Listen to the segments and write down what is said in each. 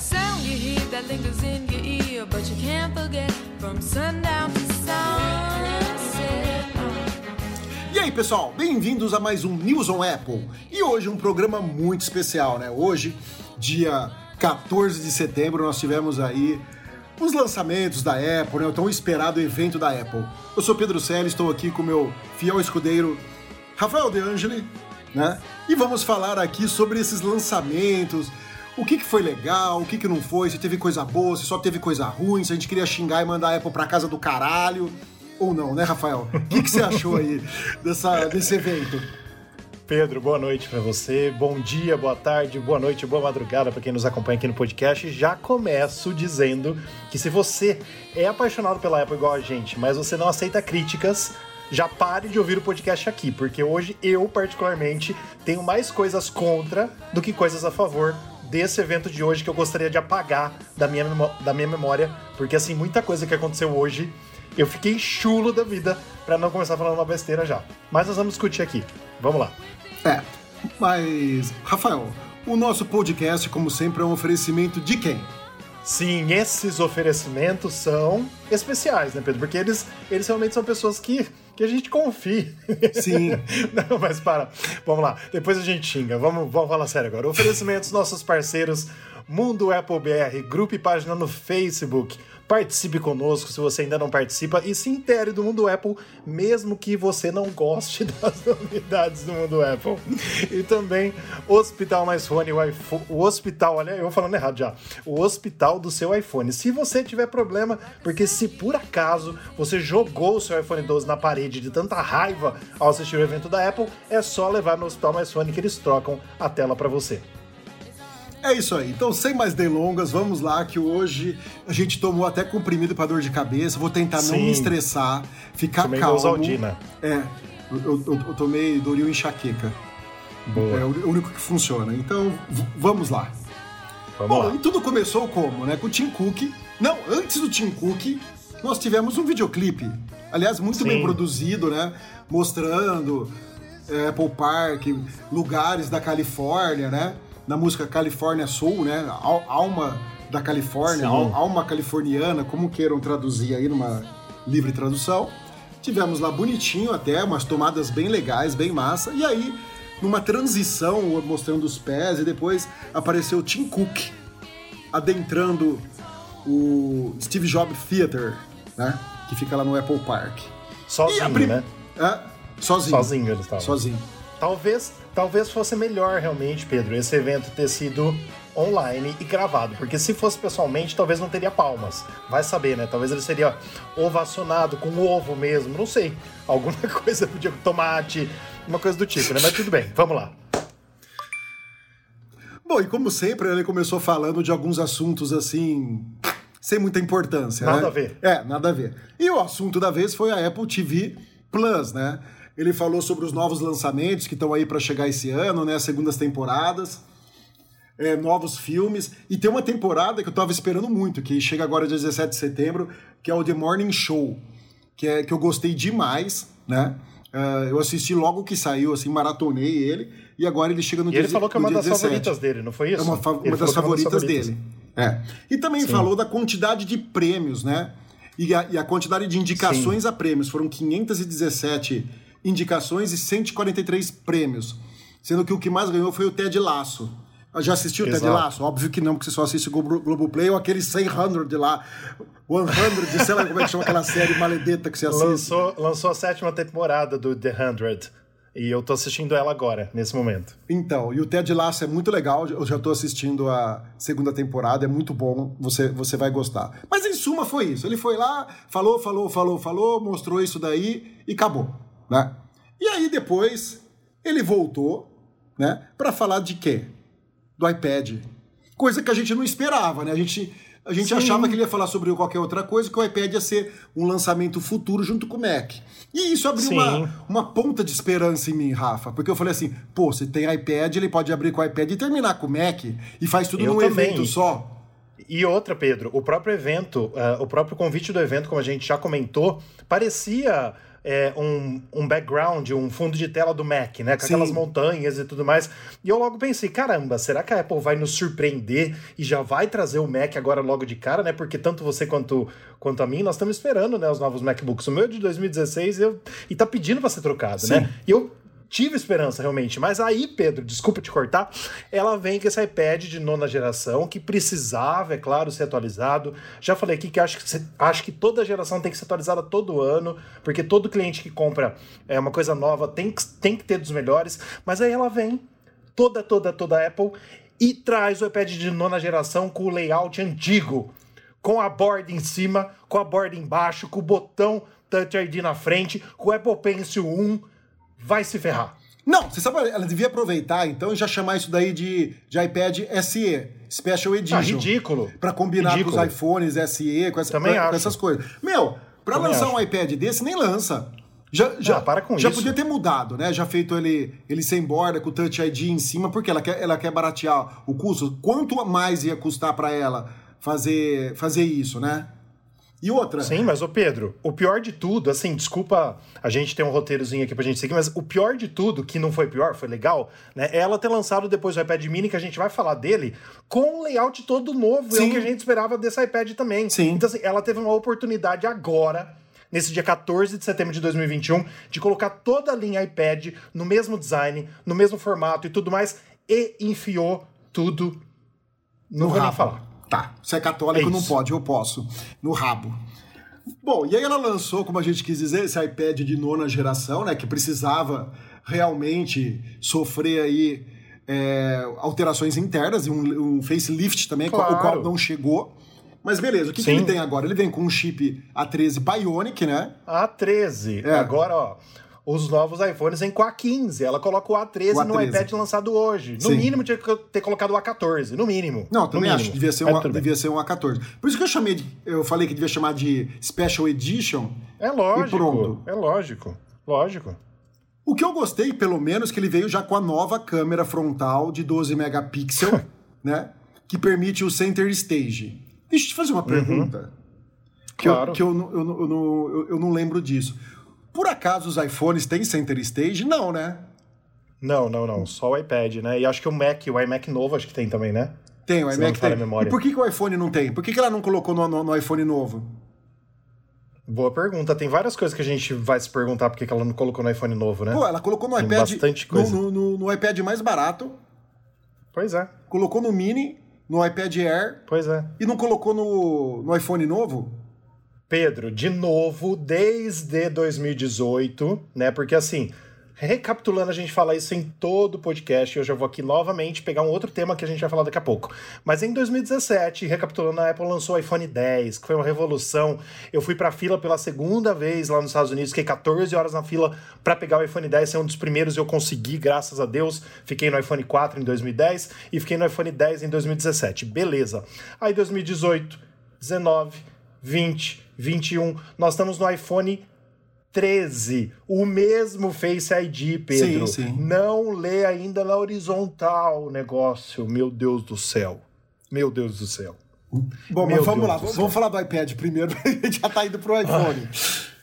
sound you hear that lingers in your ear, but you can't forget from sundown to sunset. E aí, pessoal, bem-vindos a mais um News on Apple. E hoje um programa muito especial, né? Hoje, dia 14 de setembro, nós tivemos aí os lançamentos da Apple, né? O tão esperado evento da Apple. Eu sou Pedro Selle, estou aqui com meu fiel escudeiro Rafael De Angeli, né? E vamos falar aqui sobre esses lançamentos, o que, que foi legal, o que, que não foi, se teve coisa boa, se só teve coisa ruim, se a gente queria xingar e mandar a Apple pra casa do caralho, ou não, né, Rafael? O que, que você achou aí dessa, desse evento? Pedro, boa noite para você. Bom dia, boa tarde, boa noite, boa madrugada para quem nos acompanha aqui no podcast. Já começo dizendo que se você é apaixonado pela Apple igual a gente, mas você não aceita críticas, já pare de ouvir o podcast aqui, porque hoje eu, particularmente, tenho mais coisas contra do que coisas a favor desse evento de hoje que eu gostaria de apagar da minha, da minha memória, porque assim, muita coisa que aconteceu hoje, eu fiquei chulo da vida para não começar falando uma besteira já. Mas nós vamos discutir aqui. Vamos lá. É, mas, Rafael, o nosso podcast, como sempre, é um oferecimento de quem? Sim, esses oferecimentos são especiais, né, Pedro? Porque eles, eles realmente são pessoas que, que a gente confia. Sim. Não, mas para. Vamos lá. Depois a gente xinga. Vamos, vamos falar sério agora. Oferecimentos nossos parceiros Mundo Apple BR, grupo e página no Facebook. Participe conosco se você ainda não participa e se intere do mundo Apple, mesmo que você não goste das novidades do mundo Apple. E também Hospital Mais Fone, o, iPhone, o hospital, olha, eu falando errado já, o hospital do seu iPhone. Se você tiver problema, porque se por acaso você jogou o seu iPhone 12 na parede de tanta raiva ao assistir o evento da Apple, é só levar no Hospital Mais Fone que eles trocam a tela para você. É isso aí. Então, sem mais delongas, vamos lá que hoje a gente tomou até comprimido para dor de cabeça. Vou tentar Sim. não me estressar, ficar tomei calmo. Dosaldina. É, eu, eu, eu tomei Doril enxaqueca. Boa. É o único que funciona. Então, vamos lá. Vamos Bom, lá. e tudo começou como, né? Com o Tim Cook. Não, antes do Tim Cook, nós tivemos um videoclipe. Aliás, muito Sim. bem produzido, né? Mostrando é, Apple Park, lugares da Califórnia, né? Na música California Soul, né? Al- Alma da Califórnia, al- alma californiana, como queiram traduzir aí numa livre tradução. Tivemos lá bonitinho até, umas tomadas bem legais, bem massa. E aí, numa transição, mostrando os pés, e depois apareceu o Tim Cook adentrando o Steve Jobs Theater, né? Que fica lá no Apple Park. Sozinho, prim- né? É, sozinho. Sozinho eles estavam. Sozinho. Talvez, talvez fosse melhor realmente, Pedro, esse evento ter sido online e gravado, porque se fosse pessoalmente, talvez não teria palmas. Vai saber, né? Talvez ele seria ovacionado com ovo mesmo, não sei. Alguma coisa podia tomate, uma coisa do tipo, né? Mas tudo bem, vamos lá. Bom, e como sempre, ele começou falando de alguns assuntos assim. Sem muita importância. Nada né? a ver. É, nada a ver. E o assunto da vez foi a Apple TV Plus, né? Ele falou sobre os novos lançamentos que estão aí para chegar esse ano, né? As segundas temporadas, é, novos filmes. E tem uma temporada que eu tava esperando muito, que chega agora dia 17 de setembro, que é o The Morning Show, que, é, que eu gostei demais, né? Ah, eu assisti logo que saiu, assim, maratonei ele, e agora ele chega no E dia ele falou que é uma das 17. favoritas dele, não foi isso? É uma, fa- Ele uma das é uma favoritas dele. É. E também Sim. falou da quantidade de prêmios, né? E a, e a quantidade de indicações a prêmios. Foram 517 indicações e 143 prêmios. Sendo que o que mais ganhou foi o Ted Lasso. Ah, Já assistiu o Ted. Lasso? Óbvio que não, porque você só assiste o Globo- Globoplay ou aquele 100 de lá. 100, sei lá como é que chama aquela série maledeta que você assiste. Lançou, lançou a sétima temporada do The 100. E eu tô assistindo ela agora, nesse momento. Então, e o Ted Lasso é muito legal, eu já tô assistindo a segunda temporada, é muito bom, você, você vai gostar. Mas em suma foi isso, ele foi lá, falou, falou, falou, falou, mostrou isso daí e acabou, né? E aí depois ele voltou, né, para falar de quê? Do iPad. Coisa que a gente não esperava, né? A gente a gente Sim. achava que ele ia falar sobre qualquer outra coisa, que o iPad ia ser um lançamento futuro junto com o Mac. E isso abriu Sim. uma, uma ponta de esperança em mim, Rafa, porque eu falei assim, pô, se tem iPad, ele pode abrir com o iPad e terminar com o Mac e faz tudo Eu num também. evento só. E outra, Pedro, o próprio evento, ah, o próprio convite do evento, como a gente já comentou, parecia é, um, um background, um fundo de tela do Mac, né? Com Sim. aquelas montanhas e tudo mais. E eu logo pensei, caramba, será que a Apple vai nos surpreender e já vai trazer o Mac agora logo de cara, né? Porque tanto você quanto, quanto a mim, nós estamos esperando, né, os novos MacBooks. O meu é de 2016 eu, e tá pedindo para ser trocado, Sim. né? E eu tive esperança realmente, mas aí, Pedro, desculpa te cortar, ela vem com esse iPad de nona geração que precisava, é claro, ser atualizado. Já falei aqui que acho que, acho que toda geração tem que ser atualizada todo ano, porque todo cliente que compra é uma coisa nova tem que, tem que ter dos melhores, mas aí ela vem toda, toda, toda Apple e traz o iPad de nona geração com o layout antigo, com a borda em cima, com a borda embaixo, com o botão Touch ID na frente, com o Apple Pencil 1. Vai se ferrar. Não, você sabe, ela devia aproveitar então e já chamar isso daí de, de iPad SE, Special Edition. Ah, ridículo. Pra combinar Ridículo. com os iPhones SE, com, essa, Também com- com acho. essas coisas. Meu, pra Também lançar acho. um iPad desse, nem lança. Já, já, Ah, para com já isso. podia ter mudado, né? Já feito ele, ele sem borda, com o Touch ID em cima, porque ela quer, ela quer baratear o custo. Quanto mais ia custar pra ela fazer, fazer isso, né? E outra, Sim, mas ô Pedro, o pior de tudo, assim, desculpa a gente ter um roteirozinho aqui pra gente seguir, mas o pior de tudo, que não foi pior, foi legal, né? É ela ter lançado depois o iPad mini, que a gente vai falar dele, com um layout todo novo, é Sim. o que a gente esperava desse iPad também. Sim. Então, assim, ela teve uma oportunidade agora, nesse dia 14 de setembro de 2021, de colocar toda a linha iPad no mesmo design, no mesmo formato e tudo mais, e enfiou tudo. Não no vou nem rabo. falar. Tá, você é católico, É não pode, eu posso. No rabo. Bom, e aí ela lançou, como a gente quis dizer, esse iPad de nona geração, né? Que precisava realmente sofrer aí é, alterações internas e um, um facelift também, Claro. o qual não chegou. Mas beleza, o que, que ele tem agora? Ele vem com um chip A13 Bionic, né? A13. É. Agora, ó, os novos iPhones vêm com a 15. Ela coloca o A13, O no A13. iPad lançado hoje. No Sim. mínimo tinha que ter colocado o A14, no mínimo. Não, no também mínimo. acho que devia ser, um, bem. devia ser um A14. Por isso que eu chamei de, eu falei que devia chamar de Special Edition. É lógico. É lógico. Lógico. O que eu gostei, pelo menos, que ele veio já com a nova câmera frontal de 12 megapixels, né? Que permite o center stage. Deixa eu te fazer uma pergunta. Que, Uhum. Claro. eu, que eu, eu, eu, eu- eu não lembro disso. Por acaso os iPhones têm center stage? Não, né? Não, não, não. Só o iPad, né? E acho que o Mac, o iMac novo, acho que tem também, né? Tem, o iMac tem. E por que, que o iPhone não tem? Por que, que ela não colocou no, no- no iPhone novo? Boa pergunta. Tem várias coisas que a gente vai se perguntar porque que ela não colocou no iPhone novo, né? Pô, ela colocou no Tem iPad. bastante coisa. no, no- no iPad mais barato, Pois é, colocou no Mini, no iPad Air pois é. e não colocou no, no iPhone novo? Pedro, de novo, desde 2018, né? Porque assim, recapitulando, a gente fala isso em todo o podcast. Eu já vou aqui novamente pegar um outro tema que a gente vai falar daqui a pouco. Mas em 2017, recapitulando, a Apple lançou o iPhone 10, que foi uma revolução. Eu fui pra fila pela segunda vez lá nos Estados Unidos, fiquei 14 horas na fila para pegar o iPhone 10, ser um dos primeiros eu consegui, graças a Deus. Fiquei no iPhone 4 em 2010 e fiquei no iPhone 10 em 2017. Beleza. Aí 2018, 19, 20, 21. Nós estamos no iPhone 13. O mesmo Face ID, Pedro. Sim, sim. Não lê ainda na horizontal o negócio. Meu Deus do céu. Meu Deus do céu. Bom, Meu mas vamos Deus lá, vamos céu. falar do iPad primeiro, a gente já tá indo pro iPhone.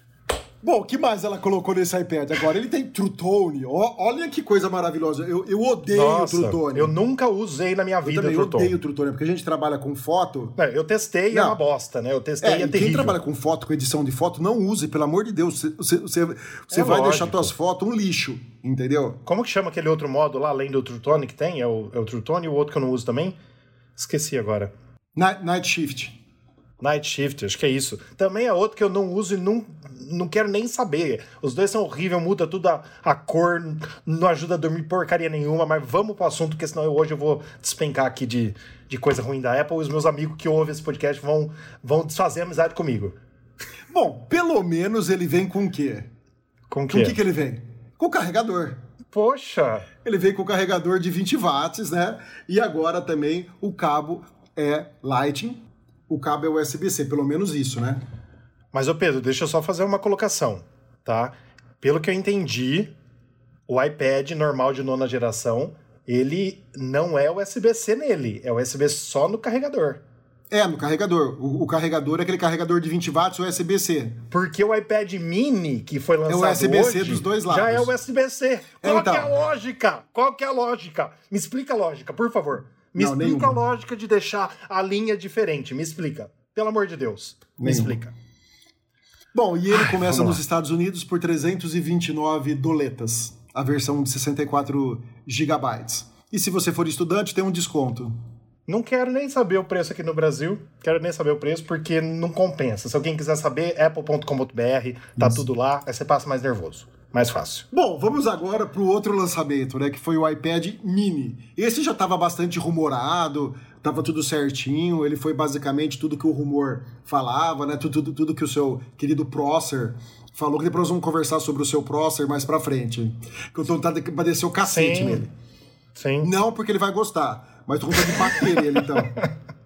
Bom, o que mais ela colocou nesse iPad agora? Ele tem True Tone. Ó, olha que coisa maravilhosa. Eu, eu odeio o Nossa, True Tone. eu nunca usei na minha Eu vida também o True Tone. odeio o True Tone, porque a gente trabalha com foto. É, Eu testei e é Não. uma bosta, né? Eu testei É, e é e quem terrível. trabalha com foto, com edição de foto, não use, pelo amor de Deus. Você, você, você, É vai lógico. deixar suas fotos um lixo, entendeu? Como que chama aquele outro modo lá, além do True Tone que tem? É o, é o True Tone e o outro que eu não uso também? Esqueci agora. Night, Night Shift. Night Shift, acho que é isso. Também é outro que eu não uso e não, não quero nem saber. Os dois são horríveis, muda tudo a, a cor, não ajuda a dormir porcaria nenhuma, mas vamos pro assunto, porque senão eu, hoje eu vou despencar aqui de, de coisa ruim da Apple os meus amigos que ouvem esse podcast vão, vão desfazer amizade comigo. Bom, pelo menos ele vem com o quê? Com o Com quê? o que, que ele vem? Com o carregador. Poxa! Ele veio com o carregador de 20 watts, né? E agora também o cabo é Lightning, o cabo é USB-C, pelo menos isso, né? Mas, ô Pedro, deixa eu só fazer uma colocação, tá? Pelo que eu entendi, o iPad normal de nona geração, ele não é USB-C nele, é USB só no carregador. É, no carregador. O, o carregador é aquele carregador de 20 watts USB-C. Porque o iPad mini que foi lançado É USB-C dos dois já é lados. USB-C. Qual então. que é a lógica? Qual que é a lógica? Me explica a lógica, por favor. Me Não, explica nenhuma. a lógica de deixar a linha diferente. Me explica. Pelo amor de Deus. Me Nenhuma. explica. Bom, e ele começa vamos nos. Estados Unidos por 329 doletas, a versão de 64 gigabytes. E se você for estudante, tem um desconto. Não quero nem saber o preço aqui no Brasil. Quero nem saber o preço porque não compensa. Se alguém quiser saber, apple.com.br, tá tudo lá. Aí você passa mais nervoso. Mais fácil. Bom, vamos agora para o outro lançamento, né? Que foi o iPad Mini. Esse já estava bastante rumorado, estava tudo certinho. Ele foi basicamente tudo que o rumor falava, né? Tudo, tudo, tudo que o seu querido Prosser falou. Que depois nós vamos conversar sobre o seu Prosser mais pra frente. Que eu tô de descer o cacete Sim. nele. Sim. Não porque ele vai gostar, mas tô com vontade de bater nele, então.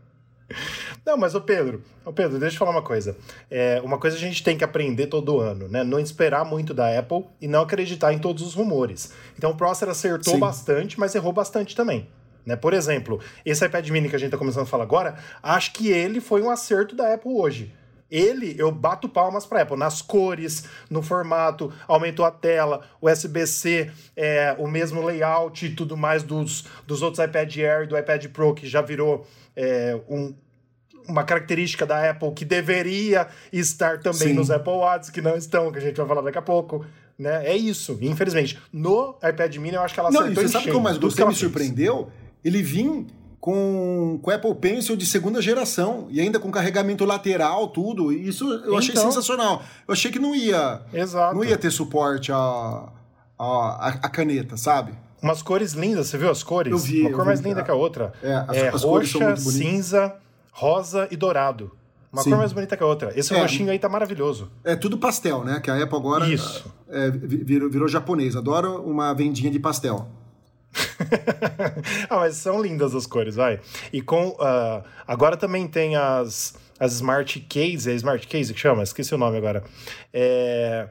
Não, mas o Pedro, ô Pedro, deixa eu falar uma coisa. É, uma coisa a gente tem que aprender todo ano, né? Não esperar muito da Apple e não acreditar em todos os rumores. Então o Prosser acertou Sim. bastante, mas errou bastante também. Né? Por exemplo, esse iPad mini que a gente está começando a falar agora, acho que ele foi um acerto da Apple hoje. Ele, eu bato palmas para Apple, nas cores, no formato, aumentou a tela, USB-C, é, o mesmo layout e tudo mais dos, dos outros iPad Air e do iPad Pro, que já virou é, um, uma característica da Apple que deveria estar também Sim. nos Apple Watch, que não estão, que a gente vai falar daqui a pouco. Né? É isso, infelizmente. No iPad Mini, eu acho que ela Não, acertou você em sabe o que eu mais gostei, me fez. surpreendeu? Ele vinha com, com Apple Pencil de segunda geração e ainda com carregamento lateral, tudo. Isso eu achei Então. sensacional. Eu achei que não ia, Exato. não ia ter suporte a, a, a caneta, sabe? Umas cores lindas, você viu as cores? Eu vi, Uma eu cor vi, mais linda cara. que a outra. É, as- é as cores são roxa, cinza, rosa e dourado. Uma Sim. cor mais bonita que a outra. Esse É. roxinho aí tá maravilhoso. É tudo pastel, né? Que a Apple agora Isso. é, vi- virou, virou japonês. Adoro uma vendinha de pastel. ah, mas são lindas as cores, vai. E com. ah, agora também tem as, as Smart Case, é Smart Case que chama? Esqueci o nome agora. É,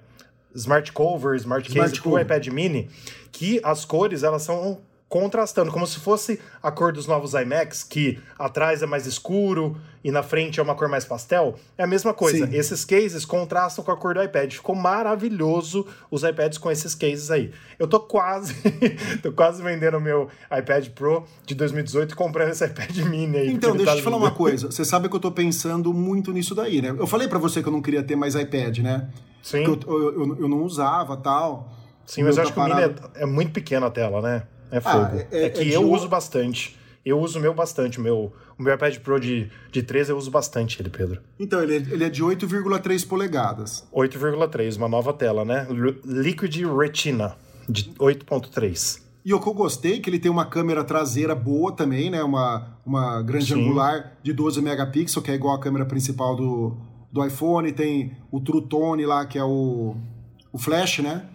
Smart Cover, Smart Case Smart Cover. iPad Mini, que as cores elas são contrastando, como se fosse a cor dos novos iMacs, que atrás é mais escuro e na frente é uma cor mais pastel. É a mesma coisa. Sim. Esses cases contrastam com a cor do iPad. Ficou maravilhoso os iPads com esses cases aí. Eu tô quase, tô quase vendendo o meu iPad Pro de 2018 e comprando esse iPad Mini aí. Então, deixa tá eu te falar lindo. uma coisa. Você sabe que eu tô pensando muito nisso daí, né? Eu falei pra você que eu não queria ter mais iPad, né? Sim. Eu, eu, eu- eu não usava tal. Sim, mas eu acho tá que o Mini é, é muito pequena a tela, né? É fogo. é- é, é que de eu uso bastante. Eu uso o meu bastante. O meu, o meu iPad Pro de, de 13 eu uso bastante ele, Pedro. Então, ele é, ele é de 8,3 polegadas. 8,3, uma nova tela, né? Liquid Retina de 8.3. E o que eu gostei é que ele tem uma câmera traseira boa também, né? Uma, uma grande Sim. angular de 12 megapixels, que é igual a câmera principal do, do iPhone. Tem o True Tone lá, que é o, o flash, né?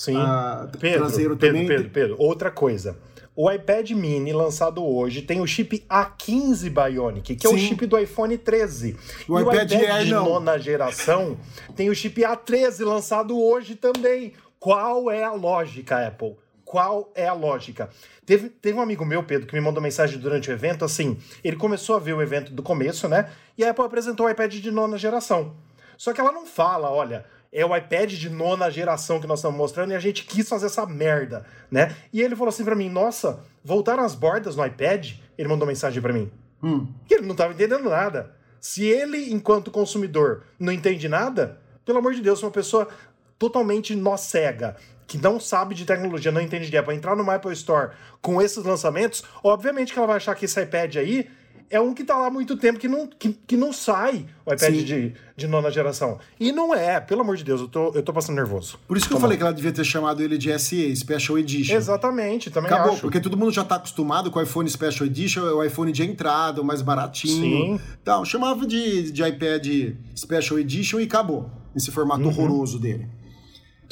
Sim. Ah, Pedro, traseiro Pedro, também. Pedro, Pedro, outra coisa. O iPad mini lançado hoje tem o chip A15 Bionic, que é o Sim. chip do iPhone 13. O e iPad o iPad de não. nona geração tem o chip A13 lançado hoje também. Qual é a lógica, Apple? Qual é a lógica? Teve, teve um amigo meu, Pedro, que me mandou mensagem durante o evento, assim, ele começou a ver o evento do começo, né? E a Apple apresentou o iPad de nona geração. Só que ela não fala, olha, é o iPad de nona geração que nós estamos mostrando e a gente quis fazer essa merda, né? E ele falou assim pra mim: Nossa, voltaram as bordas no iPad? Ele mandou mensagem pra mim. Hum. Que ele não tava entendendo nada. Se ele, enquanto consumidor, não entende nada, pelo amor de Deus, uma pessoa totalmente nó cega, que não sabe de tecnologia, não entende de Apple, entrar no Apple Store com esses lançamentos, obviamente que ela vai achar que esse iPad aí é um que tá lá há muito tempo que não, que, que não sai o iPad Sim. de, de nona geração. E não é, pelo amor de Deus, eu tô, eu tô passando nervoso. Por isso que eu falei que ela devia ter chamado ele de SE, Special Edition. Exatamente, também Acabou, acho. porque todo mundo já tá acostumado com o iPhone Special Edition, é o iPhone de entrada, o mais baratinho. Sim. Então, chamava de, de iPad Special Edition e acabou. Esse formato Uhum. horroroso dele.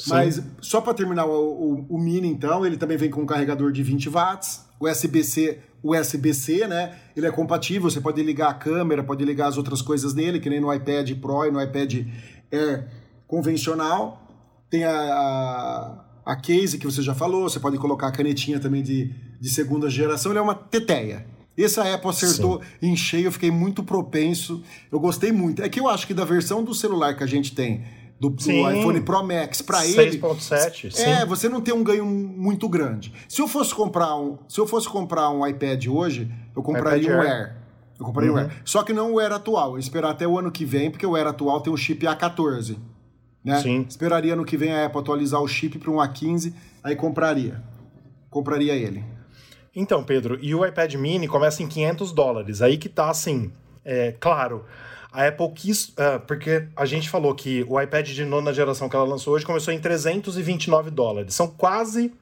Mas só para terminar o, o- o Mini, então, ele também vem com um carregador de 20 watts, USB-C, USB-C, né? Ele é compatível, você pode ligar a câmera, pode ligar as outras coisas nele, que nem no iPad Pro e no iPad Air convencional. Tem a, a, a case que você já falou, você pode colocar a canetinha também de, de segunda geração, ele é uma teteia. Esse a Apple acertou em cheio, eu fiquei muito propenso. Eu gostei muito. É que eu acho que da versão do celular que a gente tem, do, do Sim. iPhone Pro Max, para ele. 6.7, sim. É, você não tem um ganho muito grande. Se eu fosse comprar um, se eu fosse comprar um iPad hoje, eu compraria iPad um Air. Air. Eu compraria Uhum. um Air. Só que não o Air atual. Eu esperar até o ano que vem, porque o Air atual tem o chip A14. Né? Sim. Esperaria ano que vem a Apple atualizar o chip para um A15, aí compraria. Compraria ele. Então, Pedro, e o iPad mini começa em 500 dólares. Aí que tá assim, é, claro, a Apple quis, ah, porque a gente falou que o iPad de nona geração que ela lançou hoje começou em 329 dólares. São quase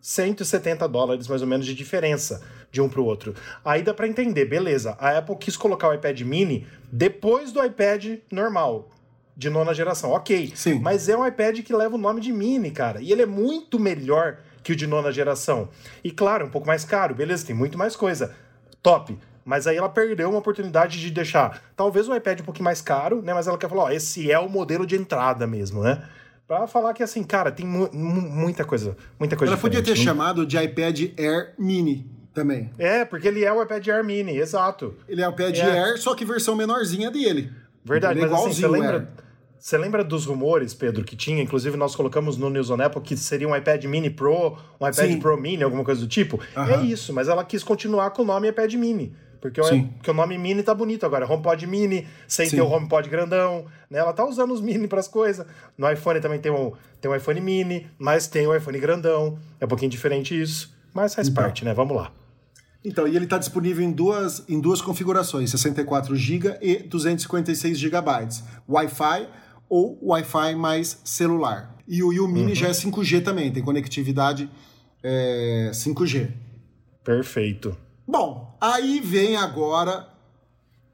170 dólares, mais ou menos, de diferença de um para o outro. Aí dá para entender, beleza. A Apple quis colocar o iPad mini depois do iPad normal, de nona geração. Ok. Sim. Mas é um iPad que leva o nome de mini, cara. E ele é muito melhor que o de nona geração. E claro, um pouco mais caro, beleza, tem muito mais coisa. Top. Mas aí ela perdeu uma oportunidade de deixar talvez o iPad um pouquinho mais caro, né? Mas ela quer falar, ó, esse é o modelo de entrada mesmo, né? Pra falar que assim, cara, tem mu- mu- muita coisa, muita coisa Ela podia ter. Não- chamado de iPad Air Mini também. É, porque ele é o iPad Air Mini, exato. Ele é o iPad É. Air, só que versão menorzinha dele. Verdade, Ele é mas assim, você lembra, Air. você lembra dos rumores, Pedro, que tinha? Inclusive, nós colocamos no News on Apple que seria um iPad Mini Pro, um iPad Sim. Pro Mini, alguma coisa do tipo. Aham. É isso, mas ela quis continuar com o nome iPad Mini. Porque o, Sim. porque o nome Mini tá bonito agora. HomePod Mini, sem Sim. ter o HomePod grandão. Né? Ela tá usando os Mini pras coisas. No iPhone também tem um, tem um iPhone Mini, mas tem o iPhone grandão. É um pouquinho diferente isso, mas faz Então. parte, né? Vamos lá. Então, e ele está disponível em duas, em duas configurações, 64 GB e 256 GB. Wi-Fi ou Wi-Fi mais celular. E o, e o Mini já é 5G também, tem conectividade é, 5G. Perfeito. Bom, aí vem agora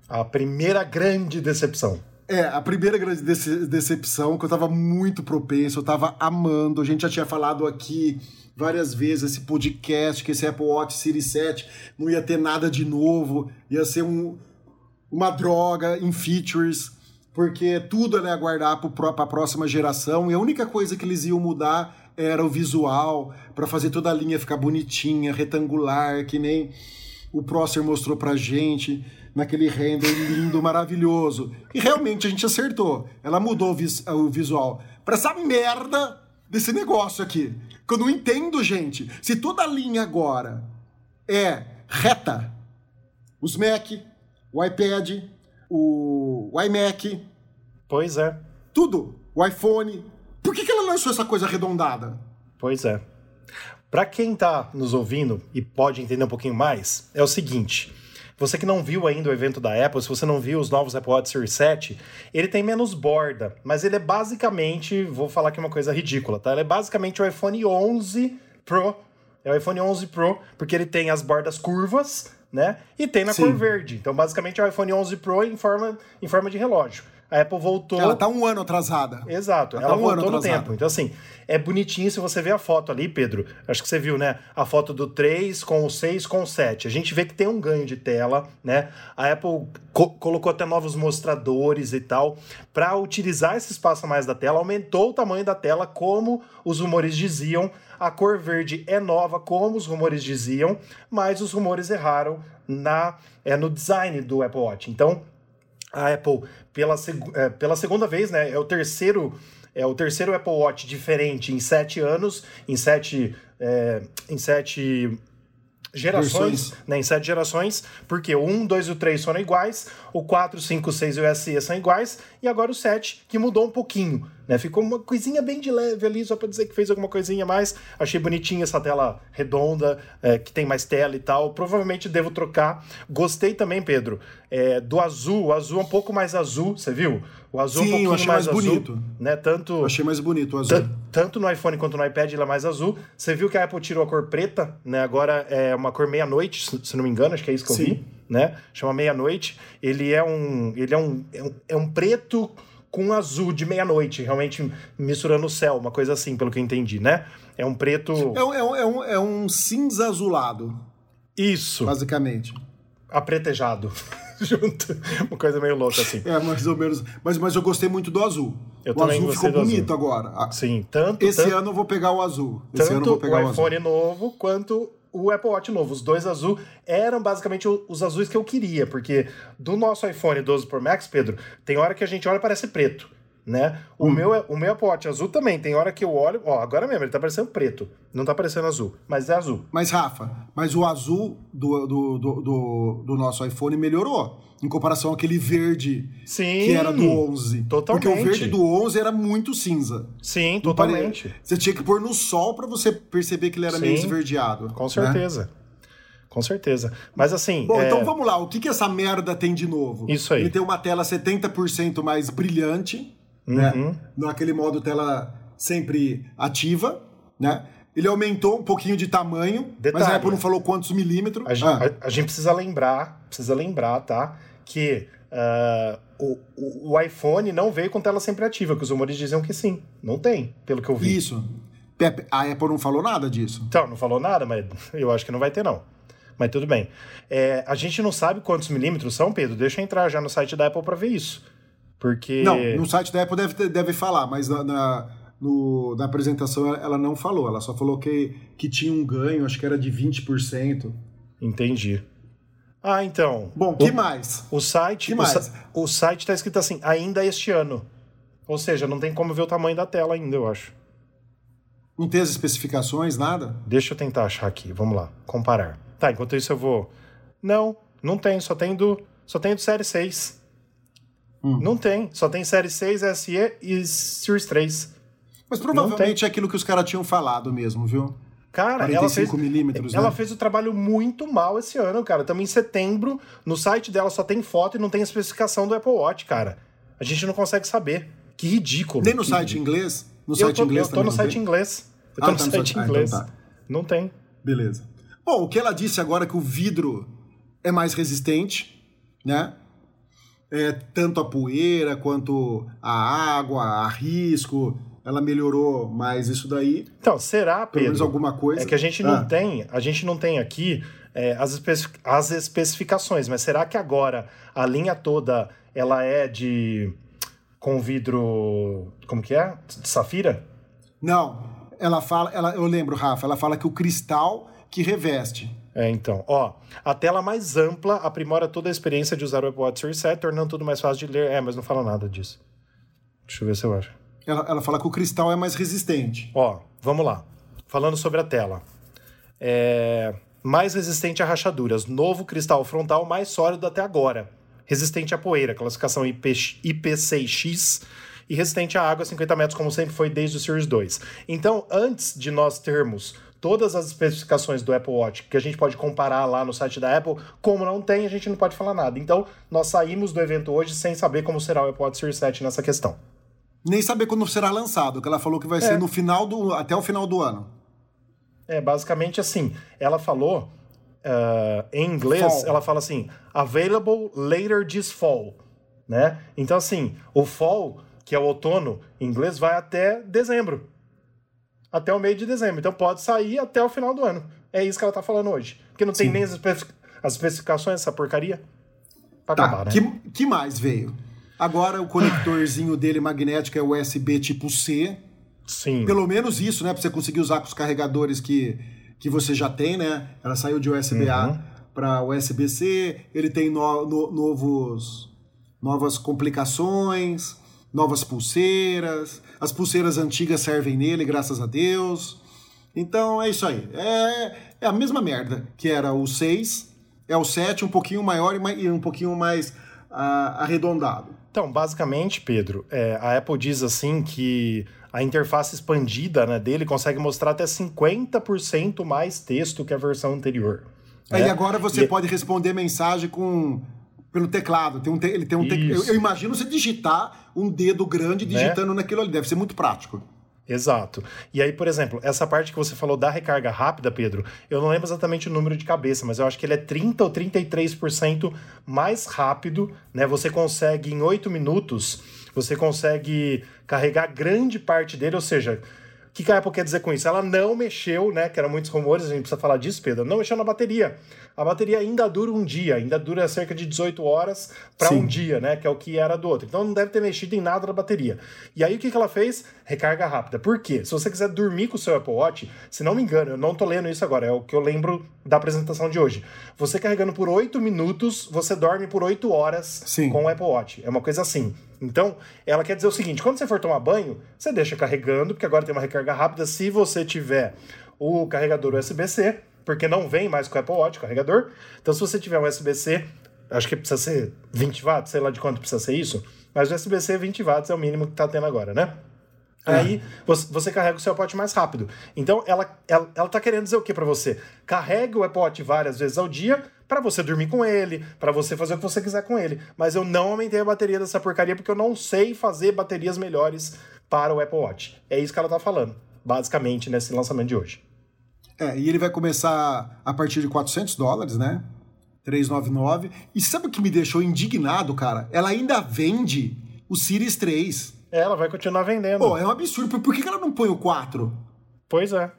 A primeira grande decepção. É, a primeira grande dece- decepção, que eu tava muito propenso, eu tava amando. A gente já tinha falado aqui várias vezes esse podcast, que esse Apple Watch Series 7 não ia ter nada de novo, ia ser um, uma droga em features, porque tudo era aguardar para a próxima geração, e a única coisa que eles iam mudar era o visual, para fazer toda a linha ficar bonitinha, retangular, que nem o Prosser mostrou pra gente naquele render lindo, maravilhoso. E realmente a gente acertou. Ela mudou o, vis- o visual pra essa merda desse negócio aqui. Que eu não entendo, gente. Se toda a linha agora é reta, os Mac, o iPad, o, o iMac, Pois é. tudo, o iPhone, por que, que ela lançou essa coisa arredondada? Pois é. Para quem tá nos ouvindo e pode entender um pouquinho mais, é o seguinte. Você que não viu ainda o evento da Apple, se você não viu os novos Apple Watch Series 7, ele tem menos borda, mas ele é basicamente, vou falar aqui uma coisa ridícula, tá? Ele é basicamente o iPhone 11 Pro. É o iPhone 11 Pro, porque ele tem as bordas curvas, né? E tem na Sim. cor verde. Então, basicamente, é o iPhone 11 Pro em forma, em forma de relógio. A Apple voltou. Ela tá um ano atrasada. Exato, Ela ela, tá um ano voltou no atrasada. tempo. Então, assim, é bonitinho se você ver a foto ali, Pedro. Acho que você viu, né? A foto do 3 com o 6 com o 7. A gente vê que tem um ganho de tela, né? A Apple co- colocou até novos mostradores e tal. Para utilizar esse espaço a mais da tela, aumentou o tamanho da tela, como os rumores diziam. A cor verde é nova, como os rumores diziam, mas os rumores erraram na, é, no design do Apple Watch. Então, a Apple pela, seg- é, pela segunda vez, né? É o terceiro é o terceiro Apple Watch diferente em sete anos, em sete é, em sete gerações, Versões. né, em sete gerações, porque o 1, 2 e o 3 foram iguais, o 4, 5, 6 e o SE são iguais, e agora o 7, que mudou um pouquinho, né? Ficou uma coisinha bem de leve ali, só para dizer que fez alguma coisinha a mais. Achei bonitinha essa tela redonda, é, que tem mais tela e tal. Provavelmente devo trocar. Gostei também, Pedro, é, do azul. O azul é um pouco mais azul, você viu? O azul é um Sim, eu pouquinho mais, mais azul, bonito. né? Tanto Eu achei mais bonito o azul. Tan- Tanto no iPhone quanto no iPad ele é mais azul. Você viu que a Apple tirou a cor preta, né? Agora é uma cor meia-noite, se se não me engano, acho que é isso que eu Sim. vi, né? Chama meia-noite. Ele é um, ele é um, é um, é um preto com azul de meia-noite, realmente misturando o céu, uma coisa assim, pelo que eu entendi, né? É um preto. É um, é um- é um- é um cinza azulado, Isso, basicamente. apretejado. Junto. Uma coisa meio louca assim. É, mais ou menos. Mas, mas eu gostei muito do azul. Eu o também azul ficou bonito agora. Ah, Sim, tanto. Esse tanto... ano eu vou pegar o azul. Esse ano eu Tanto vou pegar o o azul. iPhone novo quanto o Apple Watch novo. Os dois azul eram basicamente os azuis que eu queria, porque do nosso iPhone 12 Pro Max, Pedro, tem hora que a gente olha e parece preto, né? O, meu, é- o meu Apple Watch azul também, tem hora que eu olho, ó, agora mesmo, ele tá parecendo preto, não tá parecendo azul, mas é azul. Mas, Rafa, mas o azul do, do, do, do, do nosso iPhone melhorou. Em comparação àquele verde Sim, que era do 11. totalmente. Porque o verde do 11 era muito cinza. Sim, Não pare- totalmente. Você tinha que pôr no sol pra você perceber que ele era meio Sim, esverdeado. Com né? certeza. Com certeza. Mas assim. Bom, é, então vamos lá. O que, que essa merda tem de novo? Isso aí. Ele tem uma tela 70% mais brilhante, né? Uhum. Naquele modo tela sempre ativa, né? Ele aumentou um pouquinho de tamanho, mas Detalhe. a Apple não falou quantos milímetros. A, Ah, a- a gente precisa lembrar, precisa lembrar, tá? Que ah, o, o, o iPhone não veio com tela sempre ativa, que os rumores diziam que sim. Não tem, pelo que eu vi. Isso. Pepe, A Apple não falou nada disso. Então, não falou nada, mas eu acho que não vai ter, não. Mas tudo bem. É, a gente não sabe quantos milímetros são, Pedro. Deixa eu entrar já no site da Apple pra ver isso. Porque. Não, no site da Apple deve, deve falar, mas na, na, no- na apresentação ela- não falou. Ela só falou que, que tinha um ganho, acho que era de 20%. Entendi. Ah, então. Bom, o que mais? O site, Que o, mais? o site tá escrito assim, ainda este ano. Ou seja, não tem como ver o tamanho da tela ainda, eu acho. Não tem as especificações, nada? Deixa eu tentar achar aqui, vamos lá, comparar. Tá, enquanto isso eu vou. Não, não tem, só tem do, só tem do Série 6. Hum. Não tem, só tem Série 6, SE e Series 3. Mas provavelmente é aquilo que os caras tinham falado mesmo, viu? Cara, ela fez, 45 milímetros, ela né? fez o trabalho muito mal esse ano, cara. Também em setembro, no site dela só tem foto e não tem especificação do Apple Watch, cara. A gente não consegue saber. Que ridículo. Nem no site ridículo. inglês? No eu site tô, inglês eu tô no não site tem? inglês. Eu Ah, tô no tá no site site- ah, inglês. então tá. Não tem. Beleza. Bom, o que ela disse agora é que o vidro é mais resistente, né? É, tanto a poeira quanto a água, a risco, ela melhorou mais isso daí. Então, será, Pelo menos Pedro? alguma coisa. É que a gente não Ah. tem, a gente não tem aqui é, as, as especificações, mas será que agora a linha toda ela é de com vidro, como que é? De safira? Não, ela fala, ela, eu lembro, Rafa, ela fala que o cristal que reveste. É, então, ó, a tela mais ampla aprimora toda a experiência de usar o Apple Watch Series 7, tornando tudo mais fácil de ler. É, mas não fala nada disso. Deixa eu ver se eu acho. Ela, ela fala que o cristal é mais resistente. Ó, vamos lá. Falando sobre a tela. É, mais resistente a rachaduras. Novo cristal frontal mais sólido até agora. Resistente à poeira, classificação IP, IP6X. E resistente à água, 50 metros, como sempre foi desde o Series 2. Então, antes de nós termos todas as especificações do Apple Watch, que a gente pode comparar lá no site da Apple, como não tem, a gente não pode falar nada. Então, nós saímos do evento hoje sem saber como será o Apple Watch Series 7 nessa questão. Nem saber quando será lançado, que ela falou que vai É. ser no final do. até o final do ano. É, basicamente assim, ela falou ah, em inglês, Fall. ela fala assim, available later this fall, né? Então assim, o fall, que é o outono, em inglês vai até dezembro. Até o meio de dezembro. Então pode sair até o final do ano. É isso que ela tá falando hoje. Porque não tem Sim. nem as, especific- as especificações dessa porcaria. Pra Tá, acabar, né? que, que mais veio? Agora o conectorzinho dele magnético é USB tipo C. Sim. Pelo menos isso, né? Pra você conseguir usar com os carregadores que, que você já tem, né? Ela saiu de USB-A Uhum. para USB-C. Ele tem no- no- novos, novas complicações, novas pulseiras. As pulseiras antigas servem nele, graças a Deus. Então é isso aí. É, é a mesma merda que era o 6. É o 7 um pouquinho maior e um pouquinho mais ah, arredondado. Então, basicamente, Pedro, é, a Apple diz assim que a interface expandida né, dele consegue mostrar até 50% mais texto que a versão anterior. Aí né? agora você E- pode responder mensagem com pelo teclado. Tem um te- ele tem um tec- eu, eu imagino você digitar um dedo grande digitando naquilo ali. Deve ser muito prático. Exato. E aí, por exemplo, essa parte que você falou da recarga rápida, Pedro, eu não lembro exatamente o número de cabeça, mas eu acho que ele é 30 ou 33% mais rápido, né? Você consegue em 8 minutos, você consegue carregar grande parte dele, ou seja, O que, que a Apple quer dizer com isso? Ela não mexeu, né? Que eram muitos rumores, a gente precisa falar disso, Pedro. Não mexeu na bateria. A bateria ainda dura um dia, ainda dura cerca de 18 horas para um dia, né? Que é o que era do outro. Então não deve ter mexido em nada na bateria. E aí o que, que ela fez? Recarga rápida. Por quê? Se você quiser dormir com o seu Apple Watch, se não me engano, eu não tô lendo isso agora, é o que eu lembro da apresentação de hoje. Você carregando por 8 minutos, você dorme por 8 horas Sim. com o Apple Watch. É uma coisa assim. Então, ela quer dizer o seguinte: quando você for tomar banho, você deixa carregando, porque agora tem uma recarga rápida. Se você tiver o carregador USB-C, porque não vem mais com o Apple Watch, carregador. Então, se você tiver um USB-C, acho que precisa ser 20 watts, sei lá de quanto precisa ser isso, mas o USB-C 20 watts é o mínimo que tá tendo agora, né? Aí você, você carrega o seu Apple Watch mais rápido. Então ela, ela, ela tá querendo dizer o que para você? Carregue o Apple Watch várias vezes ao dia para você dormir com ele, para você fazer o que você quiser com ele. Mas eu não aumentei a bateria dessa porcaria porque eu não sei fazer baterias melhores para o Apple Watch. É isso que ela tá falando, basicamente, nesse lançamento de hoje. É, e ele vai começar a partir de 400 dólares, né? 399. E sabe o que me deixou indignado, cara? Ela ainda vende o Series 3. É, Ela vai continuar vendendo. Pô, é um absurdo. Por- Por que ela não põe o 4? Pois é.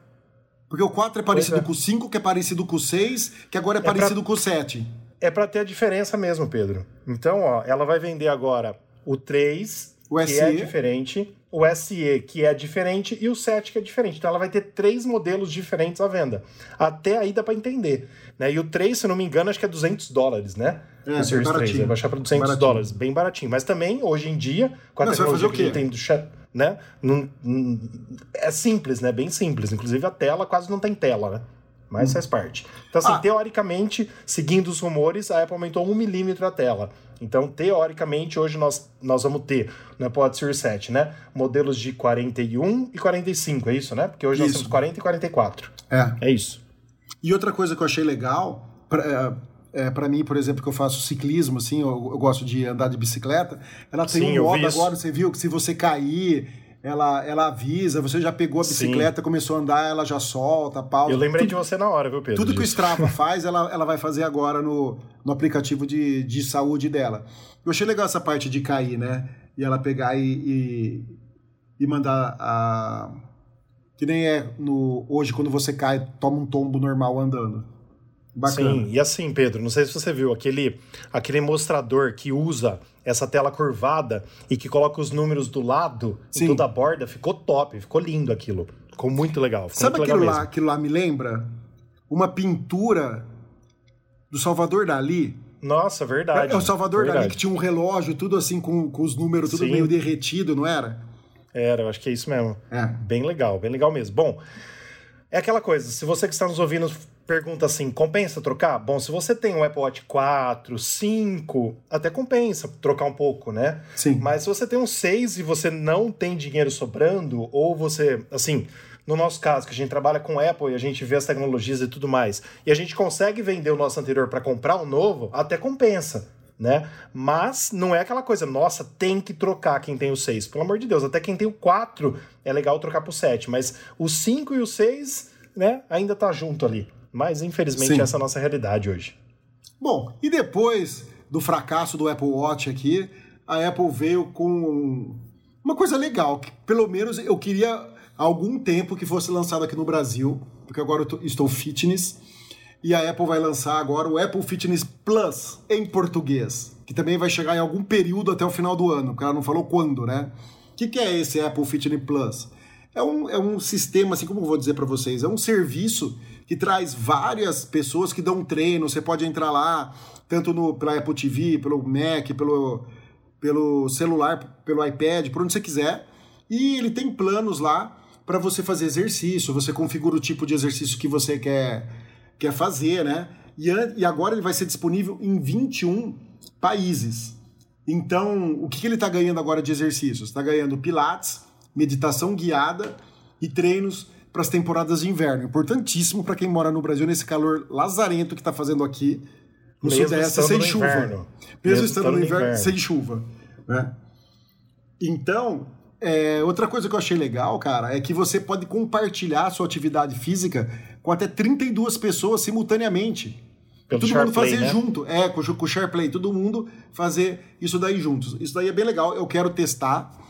Porque o 4 é parecido é. com o 5, que é parecido com o 6, que agora é, pra- parecido com o 7. É para ter a diferença mesmo, Pedro. Então, ó, ela vai vender agora o 3, O que SE. é diferente, o SE, que é diferente, e o 7, que é diferente. Então, ela vai ter três modelos diferentes à venda. Até aí dá para entender. Né? E o 3, se não me engano, acho que é 200 dólares, né? É, o Series bem 3. baratinho. Vai baixar para 200 Baratinho. dólares. Bem baratinho. Mas também, hoje em dia, com a Não, tecnologia que tem do chat, né? Não, não- é simples, né? Bem simples. Inclusive, a tela quase não tem tela, né? Mas faz parte. Então, assim, Ah. teoricamente, seguindo os rumores, a Apple aumentou um milímetro a tela. Então, teoricamente, hoje nós, nós vamos ter no Apple Watch Series 7, né? Modelos de 41 e 45, é isso, né? Porque hoje nós Isso. temos 40 e 44. É. É isso. E outra coisa que eu achei legal, pra, é, pra mim, por exemplo, que eu faço ciclismo, assim, eu, eu gosto de andar de bicicleta, ela tem Sim, um modo agora, você viu, que se você cair, ela, ela avisa, você já pegou a Sim. bicicleta, começou a andar, ela já solta, pausa. Eu lembrei tudo, de você na hora, viu, Pedro? Tudo que o disso. Strava faz, ela, ela vai fazer agora no, no aplicativo de, de saúde dela. Eu achei legal essa parte de cair, né? E ela pegar e, e, e mandar a. Que nem é no, hoje, quando você cai, toma um tombo normal andando. Bacana. Sim, e assim, Pedro, não sei se você viu aquele, aquele mostrador que usa essa tela curvada e que coloca os números do lado Sim. toda a borda, ficou top, ficou lindo aquilo. Ficou muito legal. Ficou Sabe muito aquilo legal lá, aquilo lá me lembra? Uma pintura do Salvador Dali. Nossa, verdade. É o Salvador verdade. Dali que tinha um relógio, tudo assim, com, com os números, tudo Sim. meio derretido, não era? Era, eu acho que é isso mesmo. É. Bem legal, bem legal mesmo. Bom, é aquela coisa, se você que está nos ouvindo pergunta assim, compensa trocar? Bom, se você tem um Apple Watch 4, 5, até compensa trocar um pouco, né? Sim. Mas se você tem um 6 e você não tem dinheiro sobrando, ou você, assim, no nosso caso, que a gente trabalha com Apple e a gente vê as tecnologias e tudo mais, e a gente consegue vender o nosso anterior para comprar um novo, até compensa. Né? Mas não é aquela coisa, nossa, tem que trocar quem tem o 6. Pelo amor de Deus, até quem tem o 4 é legal trocar pro 7, mas o 5 e o 6, né, ainda tá junto ali. Mas infelizmente Sim. essa é a nossa realidade hoje. Bom, e depois do fracasso do Apple Watch aqui, a Apple veio com uma coisa legal, que pelo menos eu queria há algum tempo que fosse lançado aqui no Brasil, porque agora eu estou fitness, e a Apple vai lançar agora o Apple Fitness Plus em português, que também vai chegar em algum período até o final do ano, porque ela não falou quando, né? O que, que é esse Apple Fitness Plus? É um, é um sistema, assim como eu vou dizer para vocês, é um serviço que traz várias pessoas que dão treino. Você pode entrar lá, tanto no, pela Apple TV, pelo Mac, pelo, pelo celular, pelo iPad, por onde você quiser. E ele tem planos lá para você fazer exercício. Você configura o tipo de exercício que você quer, quer fazer, né? E, e agora ele vai ser disponível em 21 países. Então, o que, que ele está ganhando agora de exercícios? Está ganhando pilates, meditação guiada e treinos para as temporadas de inverno. Importantíssimo para quem mora no Brasil nesse calor lazarento que está fazendo aqui no Mesmo Sudeste sem no chuva. inverno. Mesmo, Mesmo estando no inverno, sem chuva. Né? Então, é, outra coisa que eu achei legal, cara, é que você pode compartilhar a sua atividade física com até 32 pessoas simultaneamente. Pelo todo mundo fazer né? junto. É, com o SharePlay, todo mundo fazer isso daí juntos. Isso daí é bem legal, eu quero testar.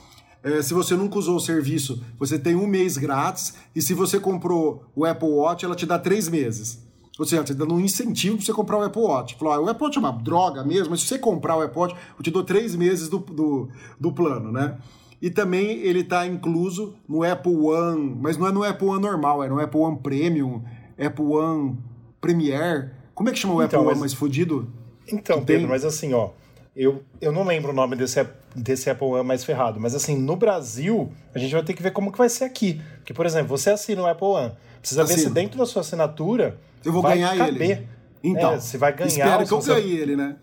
É, se você nunca usou o serviço, você tem um mês grátis. E se você comprou o Apple Watch, ela te dá três meses. Ou seja, você tá dando um incentivo para você comprar o Apple Watch. Falou, ah, o Apple Watch é uma droga mesmo, mas se você comprar o Apple Watch, eu te dou três meses do, do, do plano, né? E também ele está incluso no Apple One, mas não é no Apple One normal, é no Apple One Premium, Apple One Premier. Como é que chama o Então, Apple mas- One mais fodido? Então, Que tem- Pedro, mas assim, ó, eu, eu não lembro o nome desse, desse Apple One mais ferrado, mas assim, no Brasil, a gente vai ter que ver como que vai ser aqui. Porque, por exemplo, você assina o Apple One, precisa ver se Assino. dentro da sua assinatura Eu vou vai ganhar caber. ele. Então, É, você vai ganhar espero que eu se você- ganhe ele, né?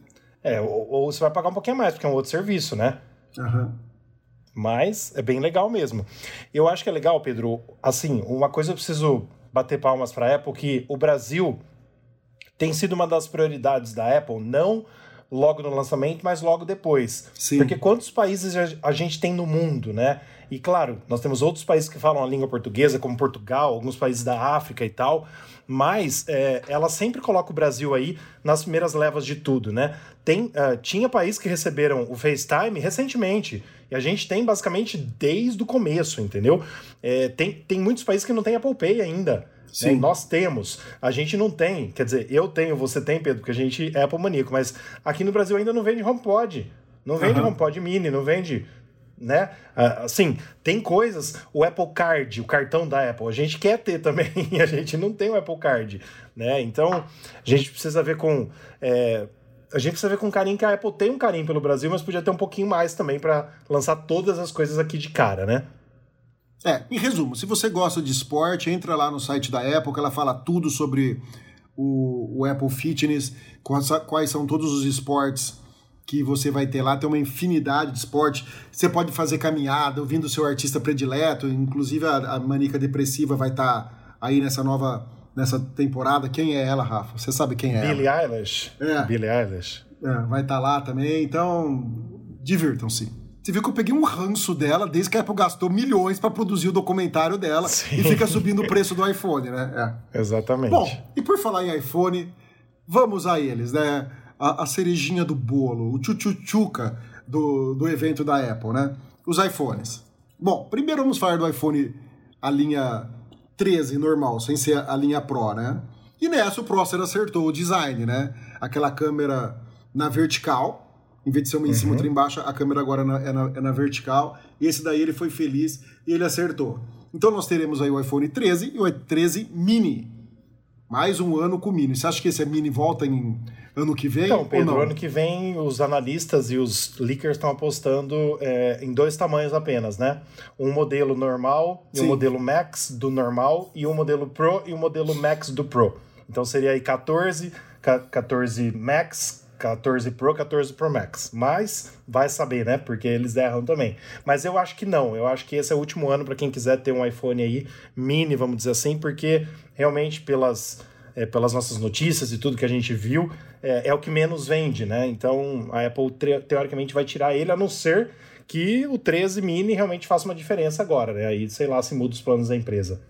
É, ou, ou você vai pagar um pouquinho mais, porque é um outro serviço, né? Aham. Mas é bem legal mesmo. Eu acho que é legal, Pedro. Assim, uma coisa eu preciso bater palmas para a Apple que o Brasil tem sido uma das prioridades da Apple, não logo no lançamento, mas logo depois. Sim. Porque quantos países a- gente tem no mundo, né? E claro, nós temos outros países que falam a língua portuguesa, como Portugal, alguns países da África e tal, mas é, ela sempre coloca o Brasil aí nas primeiras levas de tudo, né? Tem, ah, tinha países que receberam o FaceTime recentemente, e a gente tem basicamente desde o começo, entendeu? É, tem, tem muitos países que não tem Apple Pay ainda. Sim. né? Nós temos, a gente não tem. Quer dizer, eu tenho, você tem, Pedro, porque a gente é Apple maníaco, mas aqui no Brasil ainda não vende HomePod. Não vende Aham. HomePod Mini, não vende. Né? Ah, Assim, tem coisas, o Apple Card, o cartão da Apple, a gente quer ter também, e a gente não tem o Apple Card, né? Então, a gente precisa ver com é, a gente precisa ver com carinho que a Apple tem um carinho pelo Brasil, mas podia ter um pouquinho mais também para lançar todas as coisas aqui de cara, né? É, em resumo, se você gosta de esporte, entra lá no site da Apple, que ela fala tudo sobre o, o Apple Fitness, quais, quais são todos os esportes que você vai ter lá, tem uma infinidade de esporte. Você pode fazer caminhada, ouvindo o seu artista predileto, inclusive a, a Manica Depressiva vai estar aí nessa nova nessa temporada. Quem é ela, Rafa? Você sabe quem é Billie ela? Eilish. É. Billie Eilish. É, vai estar lá também, então divirtam-se. Você viu que eu peguei um ranço dela desde que a Apple gastou milhões para produzir o documentário dela Sim. e fica subindo o preço do iPhone, né? É. Exatamente. Bom, e por falar em iPhone, vamos a eles, né? A, a cerejinha do bolo, o tchutchuchuca do, do evento da Apple, né? Os iPhones. Bom, primeiro vamos falar do iPhone, a linha 13 normal, sem ser a linha Pro, né? E nessa o Prosser acertou o design, né? Aquela câmera na vertical, em vez de ser uma em cima e outra embaixo, a câmera agora é na- é, na, é na vertical. Esse daí ele foi feliz e ele acertou. Então nós teremos aí o iPhone 13 e o 13 mini. Mais um ano com mini. Você acha que esse mini volta em ano que vem? Então, ou Pedro, não? ano que vem os analistas e os leakers estão apostando é, em dois tamanhos apenas, né? Um modelo normal e um modelo Max do normal e um modelo Pro e um modelo Max do Pro. Então seria aí 14, ca- 14 Max, 14 Pro, 14 Pro Max. Mas vai saber, né? Porque eles erram também. Mas eu acho que não. Eu acho que esse é o último ano para quem quiser ter um iPhone aí mini, vamos dizer assim, porque realmente pelas é, pelas nossas notícias e tudo que a gente viu, é, é o que menos vende, né? Então a Apple teoricamente vai tirar ele, a não ser que o 13 mini realmente faça uma diferença agora, né? Aí, sei lá, se muda os planos da empresa.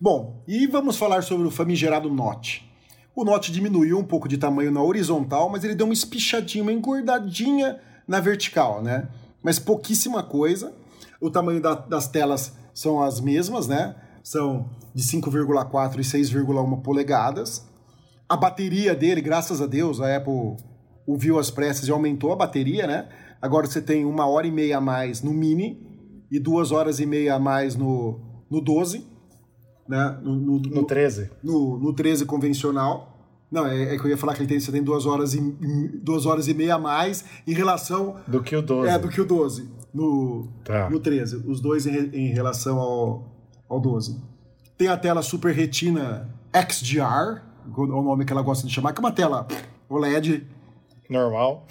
Bom, e vamos falar sobre o famigerado Note. O Note diminuiu um pouco de tamanho na horizontal, mas ele deu uma espichadinha, uma engordadinha na vertical, né? Mas pouquíssima coisa. O tamanho da- das telas são as mesmas, né? São de 5,4 e 6,1 polegadas. A bateria dele, graças a Deus, a Apple ouviu as pressas e aumentou a bateria, né? Agora você tem uma hora e meia a mais no Mini e duas horas e meia a mais no, no 12, né? No, no, No 13. no, no 13 convencional. Não, é, é que eu ia falar que ele tem, você tem duas horas, e, duas horas e meia a mais em relação Do que o 12. é, do que o 12 no, Tá. no 13. Os dois em, em relação ao, ao 12. Tem a tela Super Retina XDR, é o nome que ela gosta de chamar, que é uma tela OLED Normal.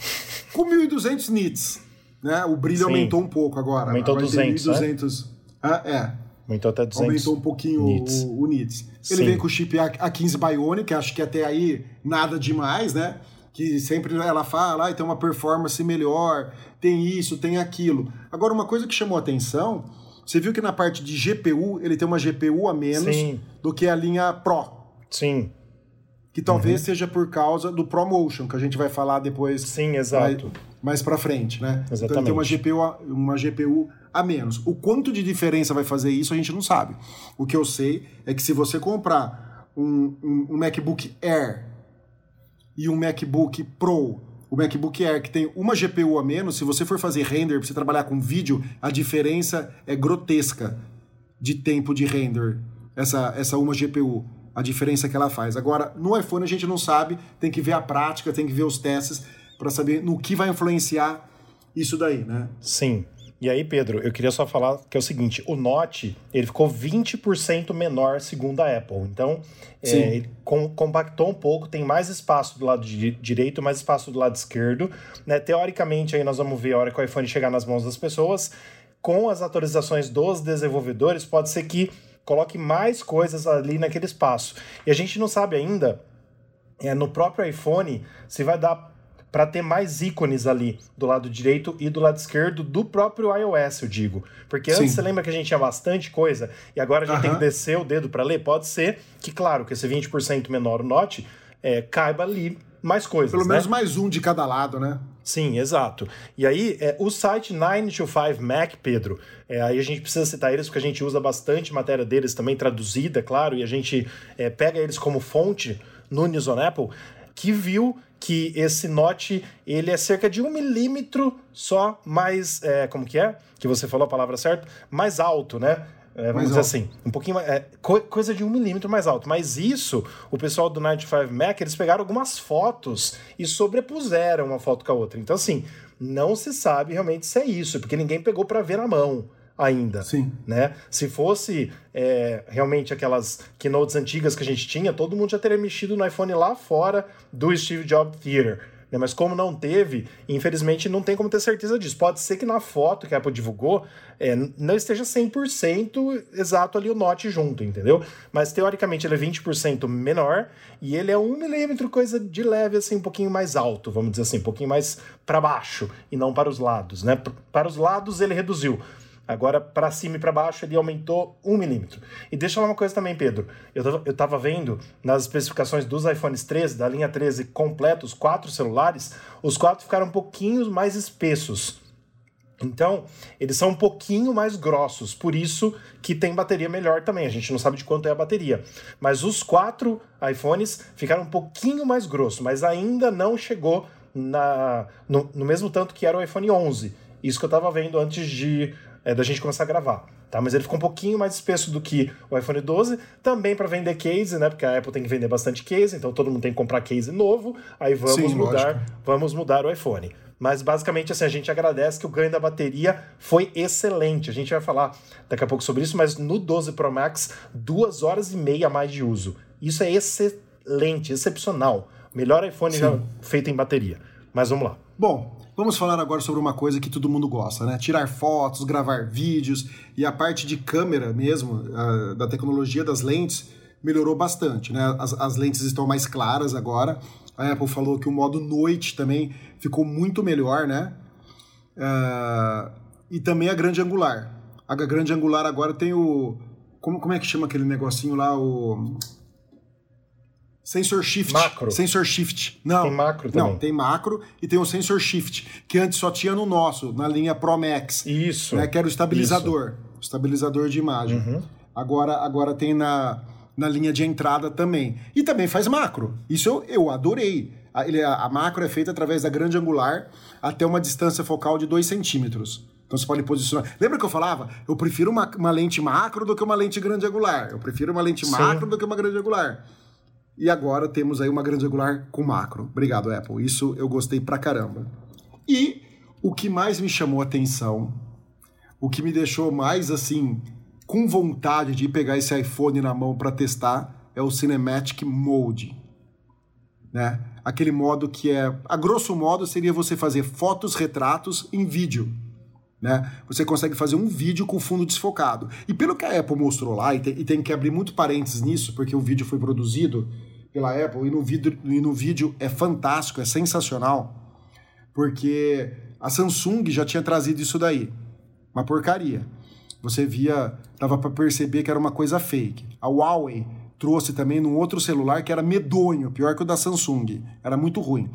com 1200 nits. Né? O brilho Sim. aumentou um pouco agora. Aumentou agora tem 200, né? 1200. Ah, é. Aumentou até 200 Aumentou um pouquinho nits. o, o nits. Ele Sim. vem com o chip A- A15 Bionic, acho que até aí nada demais, né? Que sempre ela fala, ah, tem uma performance melhor, tem isso, tem aquilo. Agora, uma coisa que chamou a atenção, você viu que na parte de GPU, ele tem uma GPU a menos Sim. do que a linha Pro. Sim, Que talvez seja por causa do ProMotion, que a gente vai falar depois Uhum. sim, exato. Mais para frente, né? Exatamente. Então ele tem uma GPU, a, uma GPU a menos. O quanto de diferença vai fazer isso a gente não sabe. O que eu sei é que se você comprar um, um, um MacBook Air e um MacBook Pro, o MacBook Air que tem uma GPU a menos, se você for fazer render, para você trabalhar com vídeo, a diferença é grotesca de tempo de render, essa, essa uma GPU, a diferença que ela faz. Agora, no iPhone a gente não sabe, tem que ver a prática, tem que ver os testes para saber no que vai influenciar isso daí, né? Sim. E aí, Pedro, eu queria só falar que é o seguinte: o Note ele ficou 20% menor segundo a Apple. Então, é, ele com, compactou um pouco, tem mais espaço do lado direito, mais espaço do lado esquerdo. Né? Teoricamente, aí nós vamos ver a hora que o iPhone chegar nas mãos das pessoas. Com as atualizações dos desenvolvedores, pode ser que coloque mais coisas ali naquele espaço. E a gente não sabe ainda, é, no próprio iPhone, se vai dar para ter mais ícones ali do lado direito e do lado esquerdo do próprio iOS, eu digo. Porque antes Sim. você lembra que a gente tinha bastante coisa e agora a gente tem que descer o dedo para ler? Pode ser que, claro, que esse 20% menor o Note é, caiba ali mais coisas. Pelo né? menos mais um de cada lado, né? Sim, exato. E aí, é, o site 925 Mac, Pedro, é, aí a gente precisa citar eles porque a gente usa bastante matéria deles também traduzida, claro, e a gente é, pega eles como fonte no News on Apple, que viu que esse Note ele é cerca de um milímetro só mais, é, como que é? Que você falou a palavra certa? Mais alto, né? É, vamos Mais dizer alto. assim, um pouquinho mais, é, co- coisa de um milímetro mais alto. Mas isso, o pessoal do 95 Mac, eles pegaram algumas fotos e sobrepuseram uma foto com a outra. Então, assim, não se sabe realmente se é isso, porque ninguém pegou para ver na mão ainda. Sim. Né? Se fosse é, realmente aquelas keynotes antigas que a gente tinha, todo mundo já teria mexido no iPhone lá fora do Steve Jobs Theater. né? Mas como não teve, infelizmente não tem como ter certeza disso. Pode ser que na foto que a Apple divulgou é, não esteja 100% exato ali o Note junto, entendeu? Mas teoricamente ele é 20% menor e ele é um milímetro, coisa de leve, assim, um pouquinho mais alto, vamos dizer assim, um pouquinho mais para baixo e não para os lados, né? Para os lados ele reduziu. Agora, para cima e para baixo, ele aumentou um milímetro. E deixa eu falar uma coisa também, Pedro. Eu tava, eu tava vendo nas especificações dos iPhones 13, da linha 13 completos, quatro celulares, os quatro ficaram um pouquinho mais espessos. Então, eles são um pouquinho mais grossos, por isso que tem bateria melhor também. A gente não sabe de quanto é a bateria. Mas os quatro iPhones ficaram um pouquinho mais grosso, mas ainda não chegou na, no, no mesmo tanto que era o iPhone 11. Isso que eu tava vendo antes de é, da gente começar a gravar. Tá? Mas ele ficou um pouquinho mais espesso do que o iPhone 12, também para vender case, né? Porque a Apple tem que vender bastante case, então todo mundo tem que comprar case novo. Aí vamos Sim, mudar, lógico. vamos mudar o iPhone. Mas basicamente assim, a gente agradece que o ganho da bateria foi excelente. A gente vai falar daqui a pouco sobre isso, mas no 12 Pro Max, duas horas e meia a mais de uso. Isso é excelente, excepcional. Melhor iPhone feito em bateria. Mas vamos lá. Bom, vamos falar agora sobre uma coisa que todo mundo gosta, né? Tirar fotos, gravar vídeos e a parte de câmera mesmo, ah, da tecnologia das lentes, melhorou bastante, né? As, as lentes estão mais claras agora. A Apple falou que o modo noite também ficou muito melhor, né? Ah, e também a grande angular. A grande angular agora tem o. Como, como é que chama aquele negocinho lá? O. Sensor Shift. Macro. Sensor Shift. Não. Tem macro Não, também. tem macro e tem o Sensor Shift, que antes só tinha no nosso, na linha Pro Max. Isso. Né, que era o estabilizador. O estabilizador de imagem. Uhum. Agora, agora tem na, na linha de entrada também. E também faz macro. Isso eu, eu adorei. A, ele, a, a macro é feita através da grande angular até uma distância focal de 2 centímetros. Então você pode posicionar. Lembra que eu falava? Eu prefiro uma, uma lente macro do que uma lente grande angular. Eu prefiro uma lente Sim. macro do que uma grande angular. E agora temos aí uma grande angular com macro. Obrigado, Apple. Isso eu gostei pra caramba. E o que mais me chamou atenção, o que me deixou mais assim com vontade de pegar esse iPhone na mão para testar é o Cinematic Mode, né? Aquele modo que é, a grosso modo, seria você fazer fotos, retratos em vídeo. Né? Você consegue fazer um vídeo com fundo desfocado. E pelo que a Apple mostrou lá, e tem, e tem que abrir muito parênteses nisso, porque o vídeo foi produzido pela Apple, e no vídeo, e no vídeo é fantástico, é sensacional, porque a Samsung já tinha trazido isso daí. Uma porcaria. Você via, dava para perceber que era uma coisa fake. A Huawei trouxe também num outro celular que era medonho, pior que o da Samsung. Era muito ruim.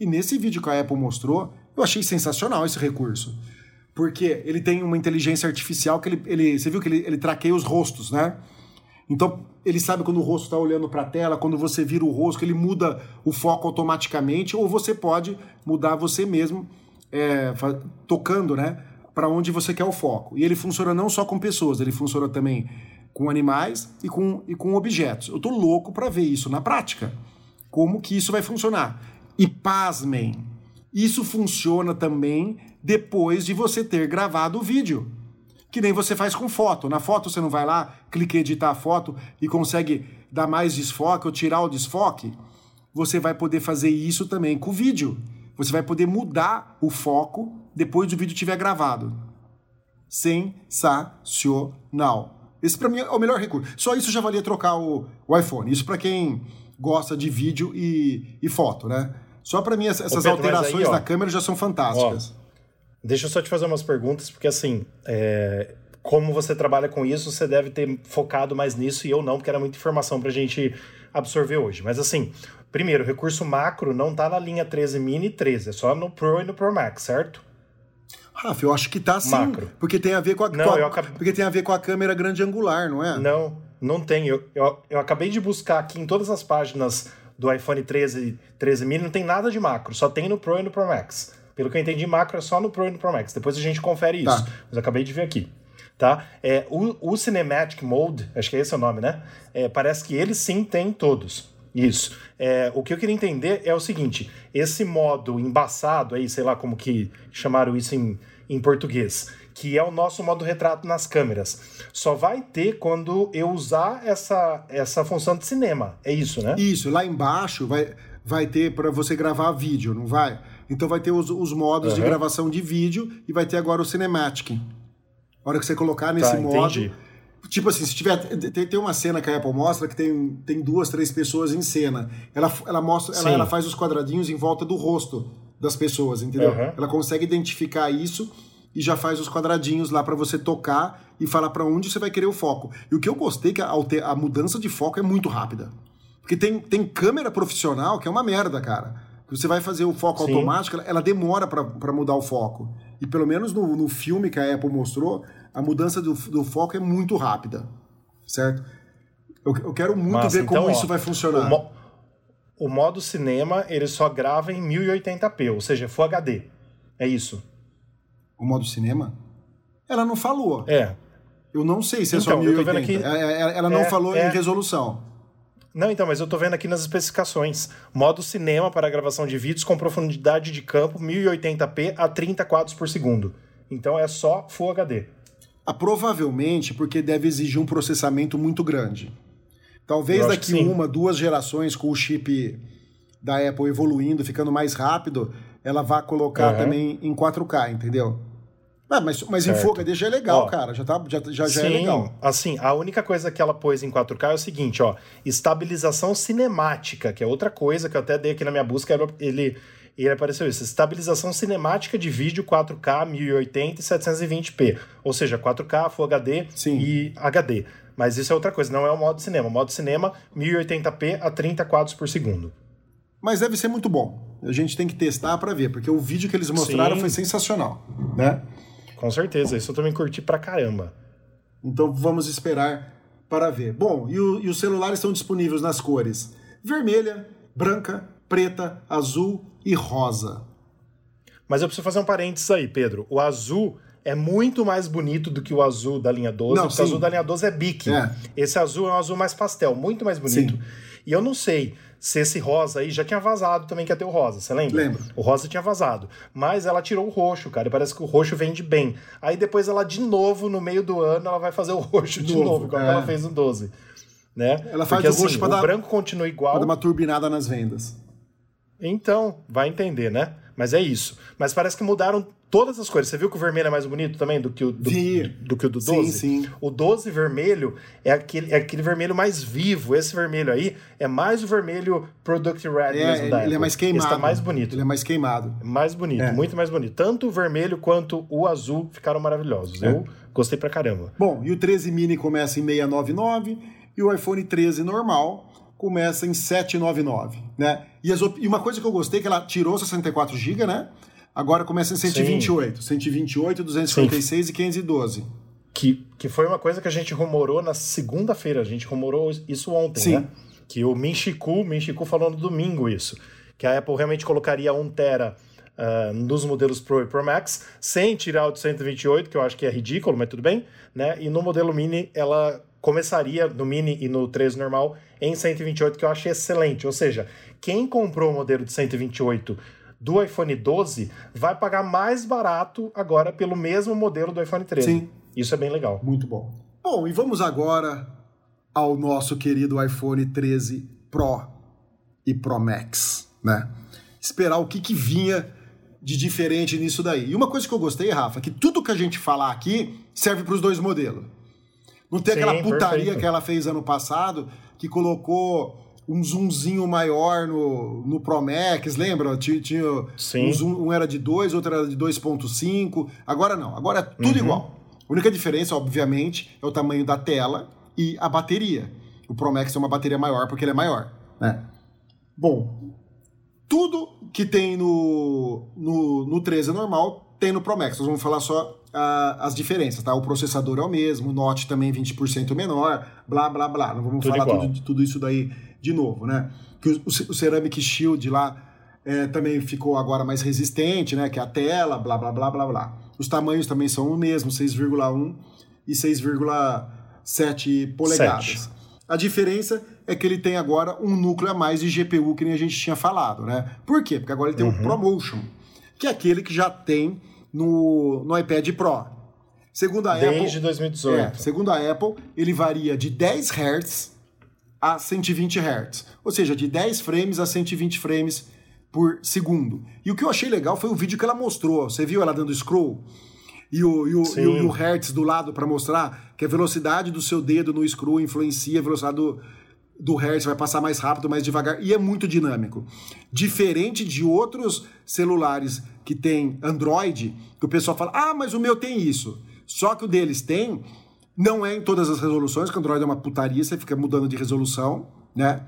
E nesse vídeo que a Apple mostrou, Eu achei sensacional esse recurso. Porque ele tem uma inteligência artificial que ele. ele você viu que ele, ele traqueia os rostos, né? Então, ele sabe quando o rosto está olhando para a tela, quando você vira o rosto, ele muda o foco automaticamente, ou você pode mudar você mesmo, é, tocando, né? Para onde você quer o foco. E ele funciona não só com pessoas, ele funciona também com animais e com, e com objetos. Eu tô louco para ver isso na prática. Como que isso vai funcionar. E pasmem, isso funciona também depois de você ter gravado o vídeo. Que nem você faz com foto. Na foto você não vai lá, clica em editar a foto e consegue dar mais desfoque ou tirar o desfoque. Você vai poder fazer isso também com o vídeo. Você vai poder mudar o foco depois do vídeo estiver gravado. Sensacional. Esse para mim é o melhor recurso. Só isso já valia trocar o, o iPhone. Isso para quem gosta de vídeo e, e foto, né? Só para mim essas Pedro, alterações aí, na câmera já são fantásticas. Ó, deixa eu só te fazer umas perguntas, porque assim, é, como você trabalha com isso, você deve ter focado mais nisso e eu não, porque era muita informação pra gente absorver hoje. Mas assim, primeiro, o recurso macro não tá na linha 13 mini e 13, é só no Pro e no Pro Max, certo? Rafa, eu acho que tá sim. Macro. Porque tem a ver com a, não, com a acabei... porque tem a ver com a câmera grande angular, não é? Não, não tem. Eu, eu, eu acabei de buscar aqui em todas as páginas do iPhone 13, 13 mini, não tem nada de macro, só tem no Pro e no Pro Max. Pelo que eu entendi, macro é só no Pro e no Pro Max. Depois a gente confere isso. Tá. Mas acabei de ver aqui. Tá? É, o, o Cinematic Mode, acho que é esse o nome, né? É, parece que ele sim tem todos. Isso. É, o que eu queria entender é o seguinte: esse modo embaçado aí, sei lá como que chamaram isso em, em português, que é o nosso modo retrato nas câmeras, só vai ter quando eu usar essa, essa função de cinema. É isso, né? Isso. Lá embaixo vai, vai ter para você gravar vídeo, não vai? Então vai ter os, os modos uhum. de gravação de vídeo e vai ter agora o Cinematic. A hora que você colocar nesse tá, modo. Entendi. Tipo assim, se tiver. Tem, tem uma cena que a Apple mostra que tem, tem duas, três pessoas em cena. Ela, ela mostra, ela, ela, faz os quadradinhos em volta do rosto das pessoas, entendeu? Uhum. Ela consegue identificar isso e já faz os quadradinhos lá para você tocar e falar para onde você vai querer o foco. E o que eu gostei é que a, a mudança de foco é muito rápida. Porque tem, tem câmera profissional que é uma merda, cara. Você vai fazer o foco Sim. automático, ela demora para mudar o foco. E pelo menos no, no filme que a Apple mostrou, a mudança do, do foco é muito rápida. Certo? Eu, eu quero muito Mas, ver então, como ó, isso vai funcionar. O, mo o, modo cinema, ele só grava em 1080p, ou seja, Full HD. É isso. O modo cinema? Ela não falou. É. Eu não sei se é então, só 1080. Aqui, ela, ela não é, falou é, em resolução. Não, então, mas eu tô vendo aqui nas especificações. Modo cinema para gravação de vídeos com profundidade de campo 1080p a 30 quadros por segundo. Então é só Full HD. Ah, provavelmente porque deve exigir um processamento muito grande. Talvez daqui uma, duas gerações com o chip da Apple evoluindo, ficando mais rápido, ela vá colocar uhum. também em 4K, entendeu? Ah, mas, mas em Full HD já é legal, ó, cara. Já, tá, já, já, já é sim, é legal. Assim, a única coisa que ela pôs em 4K é o seguinte, ó. Estabilização cinemática, que é outra coisa que eu até dei aqui na minha busca. Ele, ele apareceu isso. Estabilização cinemática de vídeo 4K, 1080 e 720p. Ou seja, 4K, Full HD sim. e HD. Mas isso é outra coisa, não é o modo cinema. O modo cinema, 1080p a 30 quadros por segundo. Mas deve ser muito bom. A gente tem que testar para ver, porque o vídeo que eles mostraram Sim. foi sensacional, né? Com certeza, isso eu também curti pra caramba. Então vamos esperar para ver. Bom, e, o, e os celulares estão disponíveis nas cores vermelha, branca, preta, azul e rosa. Mas eu preciso fazer um parênteses aí, Pedro. O azul é muito mais bonito do que o azul da linha 12, não, porque sim. o azul da linha 12 é bique. É. Esse azul é um azul mais pastel, muito mais bonito. Sim. E eu não sei se esse rosa aí já tinha vazado também, que ia ter o rosa, você lembra? Lembro. O rosa tinha vazado. Mas ela tirou o roxo, cara, e parece que o roxo vende bem. Aí depois ela, de novo, no meio do ano, ela vai fazer o roxo de, de novo, novo igual é. ela fez no 12. Né? Ela faz Porque, o roxo assim, pra o dar, branco continua igual. Pra dar uma turbinada nas vendas. Então, vai entender, né? Mas é isso. Mas parece que mudaram todas as cores. Você viu que o vermelho é mais bonito também do que o do, do que o do 12? Sim, sim. O 12 vermelho é aquele, é aquele vermelho mais vivo. Esse vermelho aí é mais o vermelho Product Red é, mesmo da Ele é mais queimado. Esse tá mais bonito. Ele é mais queimado. Mais bonito, é. muito mais bonito. Tanto o vermelho quanto o azul ficaram maravilhosos. É. Eu gostei pra caramba. Bom, e o 13 mini começa em 699 e o iPhone 13 normal começa em 799, né? E, as, e uma coisa que eu gostei é que ela tirou 64 GB, né? Agora começa em 128. Sim. 128, 256 Sim. e 512. Que, que foi uma coisa que a gente rumorou na segunda-feira, a gente rumorou isso ontem, Sim. né? Que o Minchiku, Minchiku falou no domingo isso, que a Apple realmente colocaria 1 tera uh, nos modelos Pro e Pro Max, sem tirar o de 128, que eu acho que é ridículo, mas tudo bem, né? E no modelo Mini ela começaria no Mini e no 13 normal em 128, que eu achei excelente. Ou seja, quem comprou o modelo de 128 do iPhone 12 vai pagar mais barato agora pelo mesmo modelo do iPhone 13. Sim. Isso é bem legal. Muito bom. Bom, e vamos agora ao nosso querido iPhone 13 Pro e Pro Max, né? Esperar o que, que vinha de diferente nisso daí. E uma coisa que eu gostei, Rafa, que tudo que a gente falar aqui serve para os dois modelos. Não tem Sim, aquela putaria perfeito. que ela fez ano passado, que colocou um zoomzinho maior no, no Pro Max, lembra? Tinha, tinha um, zoom, um era de 2, outro era de 2.5. Agora não, agora é tudo uhum. igual. A única diferença, obviamente, é o tamanho da tela e a bateria. O Pro Max tem uma bateria maior porque ele é maior, né? Bom, tudo que tem no, no, no 13 normal tem no Pro Max. Nós vamos falar só as diferenças, tá? O processador é o mesmo, o Note também 20% menor, blá, blá, blá. Não vamos tudo falar tudo, de tudo isso daí de novo, né? Que o, o Ceramic Shield lá é, também ficou agora mais resistente, né? Que é a tela, blá, blá, blá, blá, blá. Os tamanhos também são o mesmo, 6,1 e 6,7 polegadas. 7. A diferença é que ele tem agora um núcleo a mais de GPU que nem a gente tinha falado, né? Por quê? Porque agora ele tem uhum. um ProMotion, que é aquele que já tem no, no iPad Pro. Segundo a Desde Apple. Desde 2018. É, segundo a Apple, ele varia de 10 Hz a 120 Hz. Ou seja, de 10 frames a 120 frames por segundo. E o que eu achei legal foi o vídeo que ela mostrou. Você viu ela dando scroll? E o, e o, e o, e o Hertz do lado para mostrar que a velocidade do seu dedo no scroll influencia a velocidade do, do Hertz, vai passar mais rápido, mais devagar, e é muito dinâmico. Diferente de outros celulares que tem Android, que o pessoal fala, ah, mas o meu tem isso. Só que o deles tem, não é em todas as resoluções, que o Android é uma putaria, você fica mudando de resolução, né?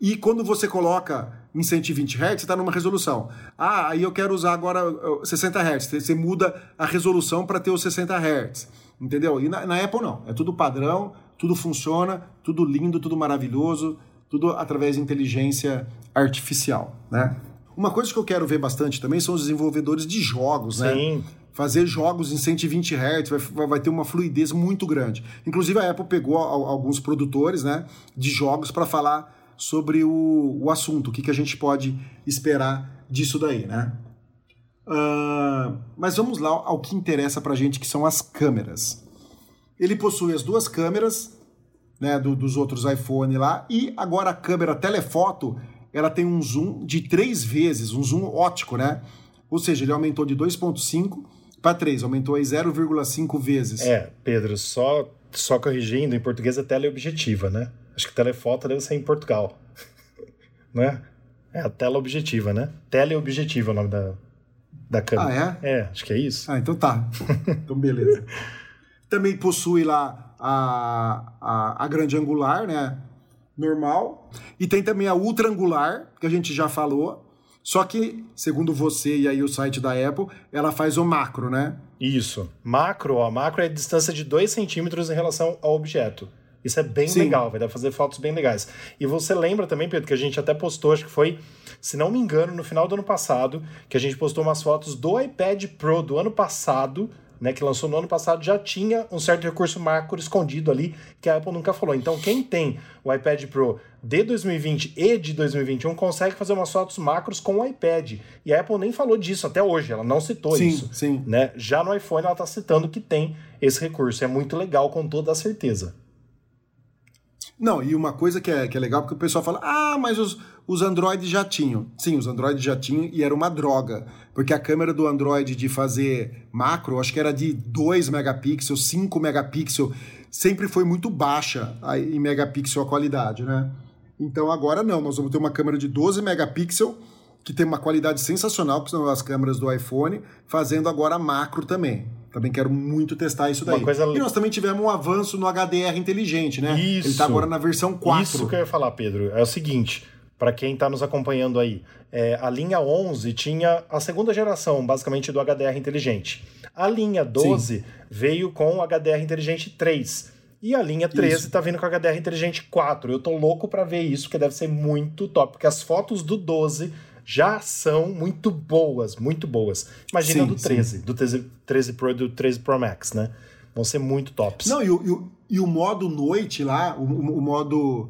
E quando você coloca em 120 Hz, você está numa resolução. Ah, aí eu quero usar agora 60 Hz. Você muda a resolução para ter os 60 Hz. Entendeu? E na, na Apple não. É tudo padrão, tudo funciona, tudo lindo, tudo maravilhoso, tudo através de inteligência artificial, né? Uma coisa que eu quero ver bastante também são os desenvolvedores de jogos, né? Sim. Fazer jogos em 120 Hz vai, vai ter uma fluidez muito grande. Inclusive a Apple pegou alguns produtores, né, de jogos para falar sobre o, o assunto, o que, que a gente pode esperar disso daí, né? Uh, mas vamos lá ao que interessa para a gente, que são as câmeras. Ele possui as duas câmeras né, do, dos outros iPhone lá, e agora a câmera telefoto ela tem um zoom de três vezes, um zoom ótico, né? Ou seja, ele aumentou de 2,5 para 3, aumentou aí 0,5 vezes. É, Pedro, só, só corrigindo, em português é teleobjetiva, né? Acho que telefoto deve ser em Portugal. né? É a tela objetiva, né? Teleobjetiva é o nome da, da câmera. Ah, é? É, acho que é isso. Ah, então tá. então beleza. Também possui lá a, a, a grande angular, né? normal. E tem também a ultra angular, que a gente já falou. Só que, segundo você e aí o site da Apple, ela faz o macro, né? Isso. Macro, ó, macro é a distância de 2 centímetros em relação ao objeto. Isso é bem Sim. legal, vai dar pra fazer fotos bem legais. E você lembra também, Pedro, que a gente até postou, acho que foi, se não me engano, no final do ano passado, que a gente postou umas fotos do iPad Pro do ano passado, né, que lançou no ano passado, já tinha um certo recurso macro escondido ali que a Apple nunca falou. Então, quem tem o iPad Pro de 2020 e de 2021 consegue fazer umas fotos macros com o iPad. E a Apple nem falou disso até hoje, ela não citou sim, isso. Sim. Né? Já no iPhone ela está citando que tem esse recurso. É muito legal, com toda a certeza. Não, e uma coisa que é, que é legal, porque o pessoal fala, ah, mas os, os Androids já tinham. Sim, os Androids já tinham e era uma droga. Porque a câmera do Android de fazer macro, acho que era de 2 megapixels, 5 megapixels, sempre foi muito baixa em megapixel a qualidade, né? Então agora não, nós vamos ter uma câmera de 12 megapixels, que tem uma qualidade sensacional, que são as câmeras do iPhone, fazendo agora macro também. Também quero muito testar isso daí. Coisa... E nós também tivemos um avanço no HDR inteligente, né? Isso. Ele está agora na versão 4. Isso que eu ia falar, Pedro. É o seguinte: para quem está nos acompanhando aí, é, a linha 11 tinha a segunda geração, basicamente, do HDR inteligente. A linha 12 Sim. veio com o HDR inteligente 3. E a linha 13 está vindo com o HDR inteligente 4. Eu tô louco para ver isso, porque deve ser muito top, porque as fotos do 12 já são muito boas, muito boas. Imagina sim, do 13, sim. do 13, 13 Pro e do 13 Pro Max, né? Vão ser muito tops. Não, e o, e o, e o modo noite lá, o, o modo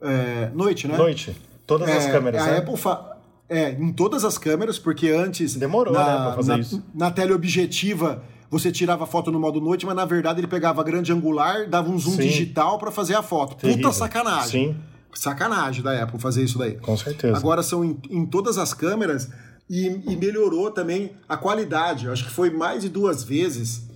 é, noite, né? Noite. Todas é, as câmeras, a né? Apple fa... É, em todas as câmeras, porque antes. Demorou, na, né, pra fazer na, isso. Na teleobjetiva, você tirava a foto no modo noite, mas na verdade ele pegava grande angular, dava um zoom Sim. digital para fazer a foto. Terrível. Puta sacanagem. Sim. Sacanagem da Apple fazer isso daí. Com certeza. Agora são em, em todas as câmeras e, e, melhorou também a qualidade. Eu acho que foi mais de duas vezes.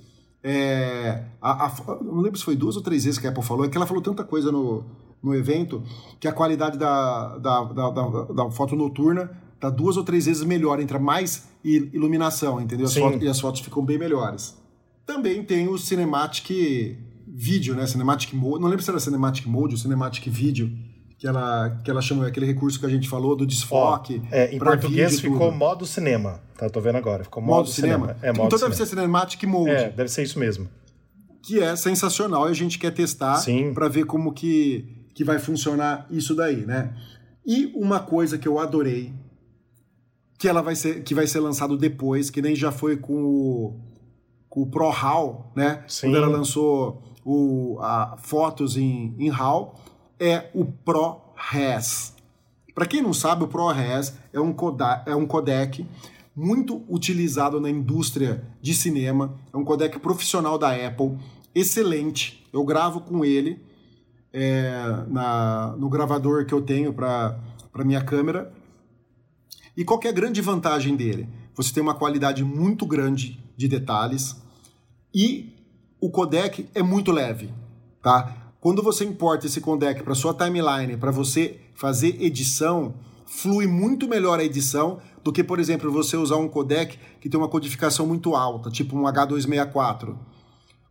É, a, a, não lembro se foi duas ou três vezes que a Apple falou, é que ela falou tanta coisa no, no evento que a qualidade da, da, da, da, da foto noturna tá duas ou três vezes melhor, entra mais iluminação, entendeu? As fotos, e as fotos ficam bem melhores. Também tem o Cinematic Video, né? Cinematic Mode, não lembro se era Cinematic Mode ou Cinematic Video, que ela, que ela chama aquele recurso que a gente falou do desfoque. Ó, é, em português vídeo, ficou tudo. modo cinema, tá? Tô vendo agora. Ficou modo, modo cinema. cinema. É, modo então cinema. deve ser Cinematic Mode. É, deve ser isso mesmo. Que é sensacional e a gente quer testar para ver como que, que vai funcionar isso daí, né? E uma coisa que eu adorei, que ela vai ser, que vai ser lançado depois, que nem já foi com o, com o Pro RAW, né? Sim. Quando ela lançou o, a, fotos em, em RAW, é o ProRes. Para quem não sabe, o ProRes é um, é um codec muito utilizado na indústria de cinema, é um codec profissional da Apple, excelente. Eu gravo com ele é, na, no gravador que eu tenho para minha câmera. E qual é a grande vantagem dele? Você tem uma qualidade muito grande de detalhes e o codec é muito leve, tá? Quando você importa esse codec para sua timeline, para você fazer edição, flui muito melhor a edição do que, por exemplo, você usar um codec que tem uma codificação muito alta, tipo um H264.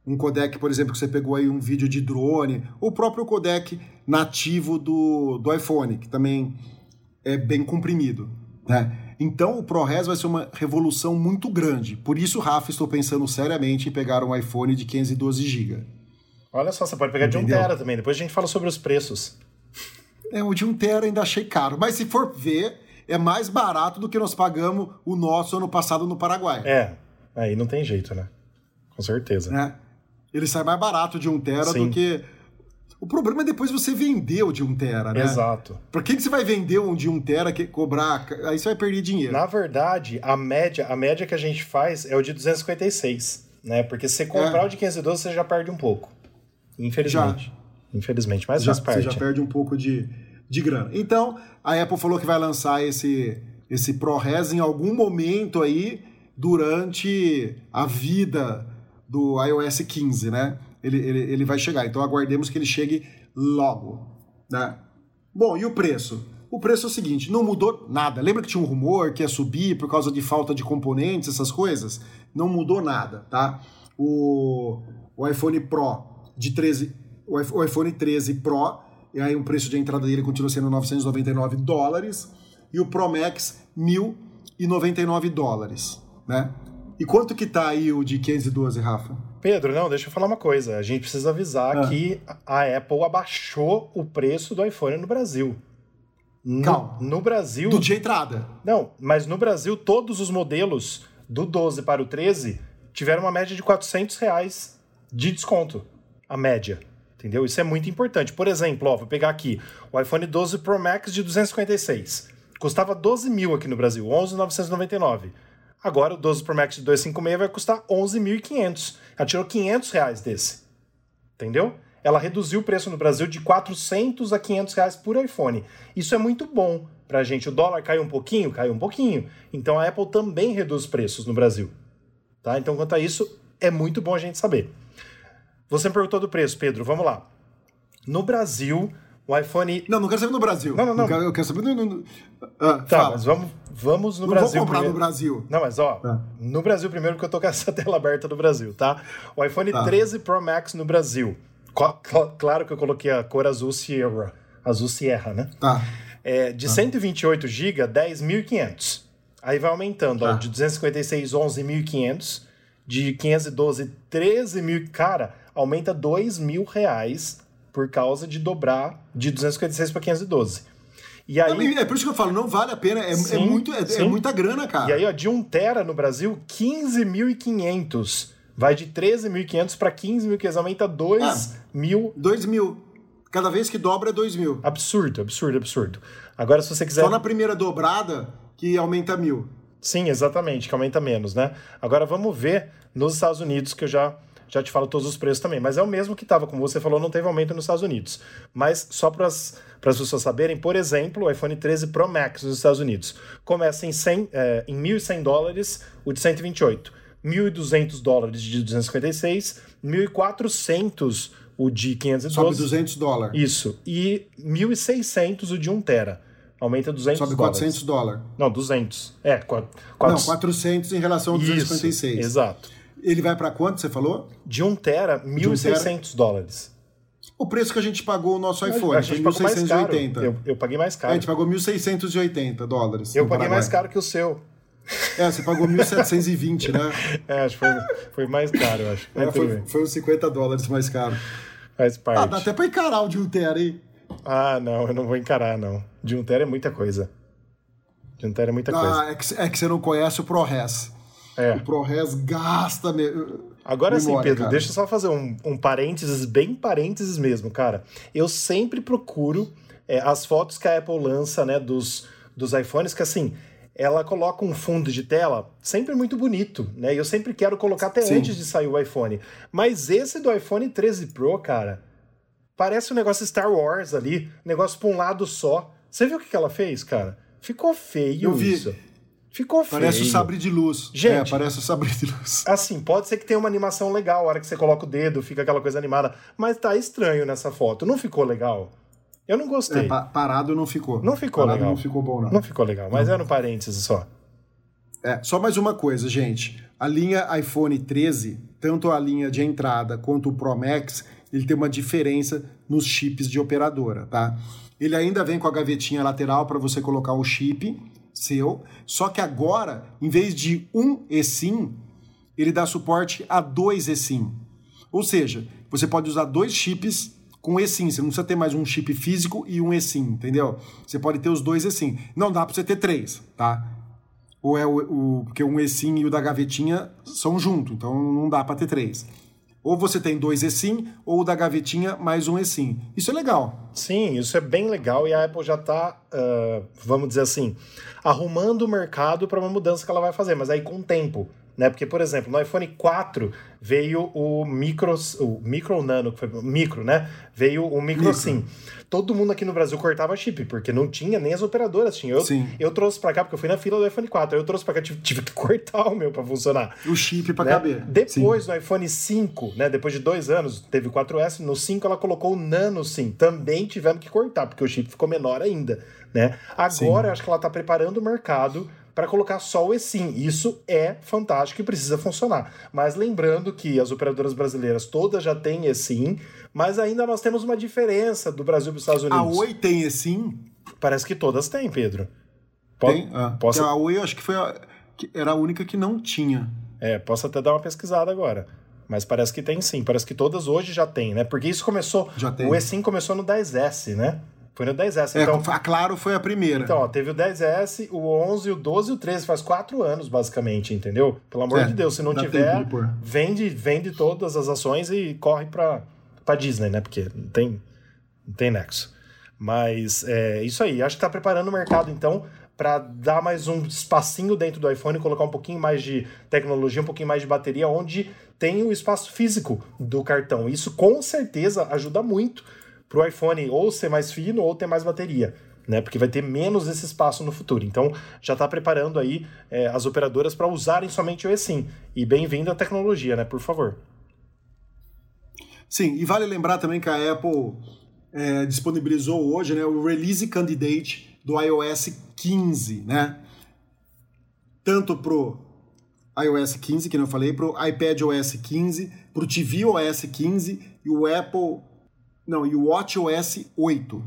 Um codec, por exemplo, que você pegou aí um vídeo de drone, o próprio codec nativo do, do iPhone, que também é bem comprimido. Né? Então o ProRes vai ser uma revolução muito grande. Por isso, Rafa, estou pensando seriamente em pegar um iPhone de 512 GB. Olha só, você pode pegar Entendeu? de 1 tera também. Depois a gente fala sobre os preços. É, o de 1 tera ainda achei caro. Mas se for ver, é mais barato do que nós pagamos o nosso ano passado no Paraguai. É, aí não tem jeito, né? Com certeza. É. Ele sai mais barato de 1 tera Sim. do que... O problema é depois você vender o de 1 tera, né? Exato. Por que, que você vai vender um de 1 tera que cobrar? Aí você vai perder dinheiro. Na verdade, a média, a média que a gente faz é o de 256, né? Porque se você comprar é. o de 512, você já perde um pouco. Infelizmente. Já. Infelizmente, mas já, faz parte. Você já perde um pouco de, de grana. Então, a Apple falou que vai lançar esse, esse ProRes em algum momento aí durante a vida do iOS 15, né? Ele, ele, ele vai chegar. Então, aguardemos que ele chegue logo, né? Bom, e o preço? O preço é o seguinte, não mudou nada. Lembra que tinha um rumor que ia subir por causa de falta de componentes, essas coisas? Não mudou nada, tá? O, o iPhone Pro de 13, o iPhone 13 Pro, e aí o preço de entrada dele continua sendo 999 dólares, e o Pro Max 1.099 dólares, né? E quanto que tá aí o de 512, Rafa? Pedro, não, deixa eu falar uma coisa. A gente precisa avisar ah. que a Apple abaixou o preço do iPhone no Brasil. No, Calma. No Brasil. Do de entrada. Não, mas no Brasil, todos os modelos do 12 para o 13 tiveram uma média de 400 reais de desconto a média. Entendeu? Isso é muito importante. Por exemplo, ó, vou pegar aqui o iPhone 12 Pro Max de 256. Custava 12 mil aqui no Brasil, 11.999. Agora o 12 Pro Max de 256 vai custar 11.500. Ela tirou 500 reais desse. Entendeu? Ela reduziu o preço no Brasil de 400 a 500 reais por iPhone. Isso é muito bom pra gente. O dólar caiu um pouquinho? Caiu um pouquinho. Então a Apple também reduz preços no Brasil. Tá? Então, quanto a isso, é muito bom a gente saber. Você me perguntou do preço, Pedro. Vamos lá. No Brasil, o iPhone. Não, não quero saber no Brasil. Não, não, não. Eu quero saber no. no... Ah, tá, fala. mas vamos, vamos no não Brasil. Vou comprar primeiro. no Brasil. Não, mas ó, tá. no Brasil primeiro, porque eu tô com essa tela aberta do Brasil, tá? O iPhone tá. 13 Pro Max no Brasil. Claro que eu coloquei a cor azul Sierra. Azul Sierra, né? Tá. É, de 128 GB, 10.500. Aí vai aumentando, ó, Tá. de 256, 11.500. De 512, 13 mil. Cara, aumenta 2 mil reais por causa de dobrar de 256 para 512. E aí, É por isso que eu falo, não vale a pena. É, é Sim, muito, é, é muita grana, cara. e aí, ó, de 1 tera no Brasil, 15.500. Vai de 13.500 para 15.500, aumenta 2 Ah. mil. 2 mil. Cada vez que dobra é 2 mil. Absurdo, absurdo, absurdo. Agora, se você quiser. Só na primeira dobrada que aumenta mil. Sim, exatamente, que aumenta menos, né? Agora vamos ver nos Estados Unidos, que eu já, já te falo todos os preços também. Mas é o mesmo que estava, como você falou, não teve aumento nos Estados Unidos. Mas só para as pessoas saberem, por exemplo, o iPhone 13 Pro Max nos Estados Unidos começa em, 100, é, em 1.100 dólares o de 128, 1.200 dólares de 256, 1.400 o de Sobe 512. 200 dólares. Isso, e 1.600 o de 1 tera. Aumenta 200 Sobe dólares. 400 dólares. Não, 200. É, 4, Não, 400 em relação ao Isso, 256. exato. Ele vai pra quanto, você falou? De 1 tera, 1.600 dólares. O preço que a gente pagou o nosso iPhone a foi gente mais caro. 1680. Eu, eu paguei mais A caro. gente pagou 1.680 dólares. Eu paguei mais Paraguai. caro que o seu. É, você pagou 1.720, né? É, acho que foi, foi mais caro, eu acho. É, foi, foi uns 50 dólares mais caro. Faz parte. Ah, dá até pra encarar o de 1 tera, hein? Ah, não, eu não vou encarar, não. De 1 tera é muita coisa. De 1 tera é muita coisa. Ah, é que, é que você não conhece o ProRes. É. O ProRes gasta... Me... Agora sim, Pedro, cara. deixa eu só fazer um, um parênteses, bem parênteses mesmo, cara. Eu sempre procuro é, as fotos que a Apple lança, né, dos, dos iPhones, que assim, ela coloca um fundo de tela sempre muito bonito, né? E eu sempre quero colocar até Sim. antes de sair o iPhone. Mas esse do iPhone 13 Pro, cara, parece um negócio Star Wars ali, negócio pra um lado só. Você viu o que, que ela fez, cara? Ficou feio Eu vi. isso. Ficou feio. Parece o sabre de luz. Gente. É, parece o sabre de luz. Assim, pode ser que tenha uma animação legal, a hora que você coloca o dedo, fica aquela coisa animada, mas tá estranho nessa foto. Não ficou legal? Eu não gostei. É, pa- parado não ficou. Não ficou parado legal. não ficou bom, não. Não ficou legal, mas era no parênteses só. É, só mais uma coisa, gente. A linha iPhone 13, tanto a linha de entrada quanto o Pro Max, ele tem uma diferença nos chips de operadora, tá? Ele ainda vem com a gavetinha lateral para você colocar o chip seu, só que agora, em vez de um eSIM, ele dá suporte a dois eSIM. Ou seja, você pode usar dois chips com eSIM. Você não precisa ter mais um chip físico e um eSIM, entendeu? Você pode ter os dois eSIM. Não dá para você ter três, tá? Ou é o, o- porque um eSIM e o da gavetinha são junto, então não dá para ter três. Ou você tem dois eSIM ou da gavetinha mais um eSIM. Isso é legal. Sim, isso é bem legal e a Apple já tá, ah, vamos dizer assim, arrumando o mercado para uma mudança que ela vai fazer, mas aí com o tempo. Né? Porque, por exemplo, no iPhone 4 veio o micro, o micro nano, que foi micro, né? Veio o micro, Micro. SIM. Todo mundo aqui no Brasil cortava chip, porque não tinha, nem as operadoras tinham. Eu, Sim. eu trouxe pra cá, porque eu fui na fila do iPhone 4, eu trouxe pra cá, tive, tive que cortar o meu pra funcionar. O chip para né? caber. Depois, no iPhone 5, né, depois de dois anos, teve o 4S, no 5 ela colocou o Nano SIM. Também tivemos que cortar, porque o chip ficou menor ainda. Né? Agora, eu acho que ela está preparando o mercado para colocar só o eSIM. Isso é fantástico e precisa funcionar. Mas lembrando que as operadoras brasileiras todas já têm eSIM, mas ainda nós temos uma diferença do Brasil para os Estados A Unidos. Oi tem eSIM? Parece que todas têm, Pedro. Tem? Ah, posso, A Oi eu acho que foi a, era a única que não tinha. É, posso até dar uma pesquisada agora. Mas parece que tem sim. Parece que todas hoje já tem, né? Porque isso começou. Já tem. O eSIM começou no 10S, né? Foi no 10S. É, Então, a Claro foi a primeira. então ó, teve o 10S, o 11, o 12 e o 13. Faz quatro anos, basicamente, entendeu? Pelo amor É, de Deus, se não tempo tiver, de pôr. vende todas as ações e corre pra, pra Disney, né? Porque não tem, não tem nexo. Mas é isso aí. Acho que tá preparando o mercado, então, para dar mais um espacinho dentro do iPhone, colocar um pouquinho mais de tecnologia, um pouquinho mais de bateria, onde tem o espaço físico do cartão. Isso com certeza ajuda muito pro iPhone ou ser mais fino ou ter mais bateria. Né, porque vai ter menos esse espaço no futuro. Então, já está preparando aí é, as operadoras para usarem somente o eSIM. E bem-vindo à tecnologia, né? Por favor. Sim, e vale lembrar também que a Apple é, disponibilizou hoje né, o Release Candidate do iOS 15, né? Tanto pro iOS 15, que não falei, pro iPad OS 15, pro TV OS 15 e o Apple. Não, e o Watch OS 8.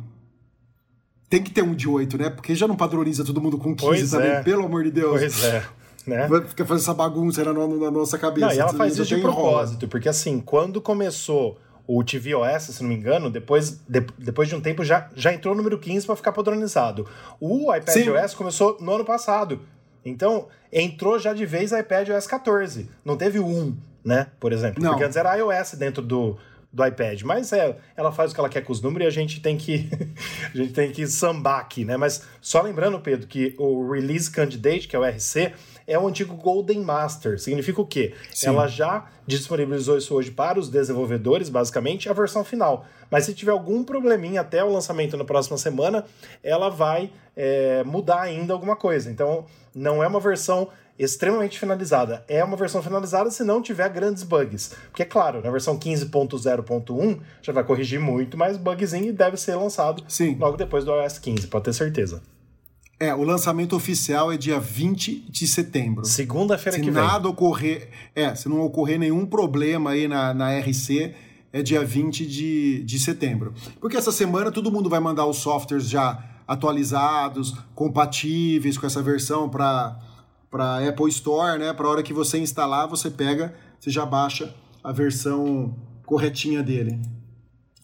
tem que ter um de 8, né? Porque já não padroniza todo mundo com 15 Pois também, é. pelo amor de Deus. Pois é, né? Vai ficar fazendo essa bagunça na, na nossa cabeça. Não, e ela faz isso de propósito, porque assim, quando começou o tvOS, se não me engano, depois, de- depois de um tempo já, já entrou o número 15 para ficar padronizado. O iPadOS começou no ano passado. Então, entrou já de vez a iPadOS 14. Não teve 1, né? Por exemplo. Não. Porque antes era iOS dentro do, do iPad. Mas é, ela faz o que ela quer com os números e a gente tem que a gente tem que sambar aqui, né? Mas só lembrando, Pedro, que o Release Candidate, que é o RC, é o antigo Golden Master. Significa o quê? Sim. Ela já disponibilizou isso hoje para os desenvolvedores, basicamente, a versão final. Mas se tiver algum probleminha até o lançamento na próxima semana, ela vai é, mudar ainda alguma coisa. Então, não é uma versão extremamente finalizada. É uma versão finalizada se não tiver grandes bugs. Porque, claro, na versão 15.0.1 já vai corrigir muito mais bugzinho e deve ser lançado Sim. logo depois do iOS 15, pode ter certeza. É, o lançamento oficial é dia 20 de setembro. Segunda-feira Se que vem. nada ocorrer, é, se não ocorrer nenhum problema aí na, na RC, é dia 20 de, de setembro. Porque essa semana todo mundo vai mandar os softwares já atualizados, compatíveis com essa versão para para Apple Store, né? Para hora que você instalar, você pega, você já baixa a versão corretinha dele.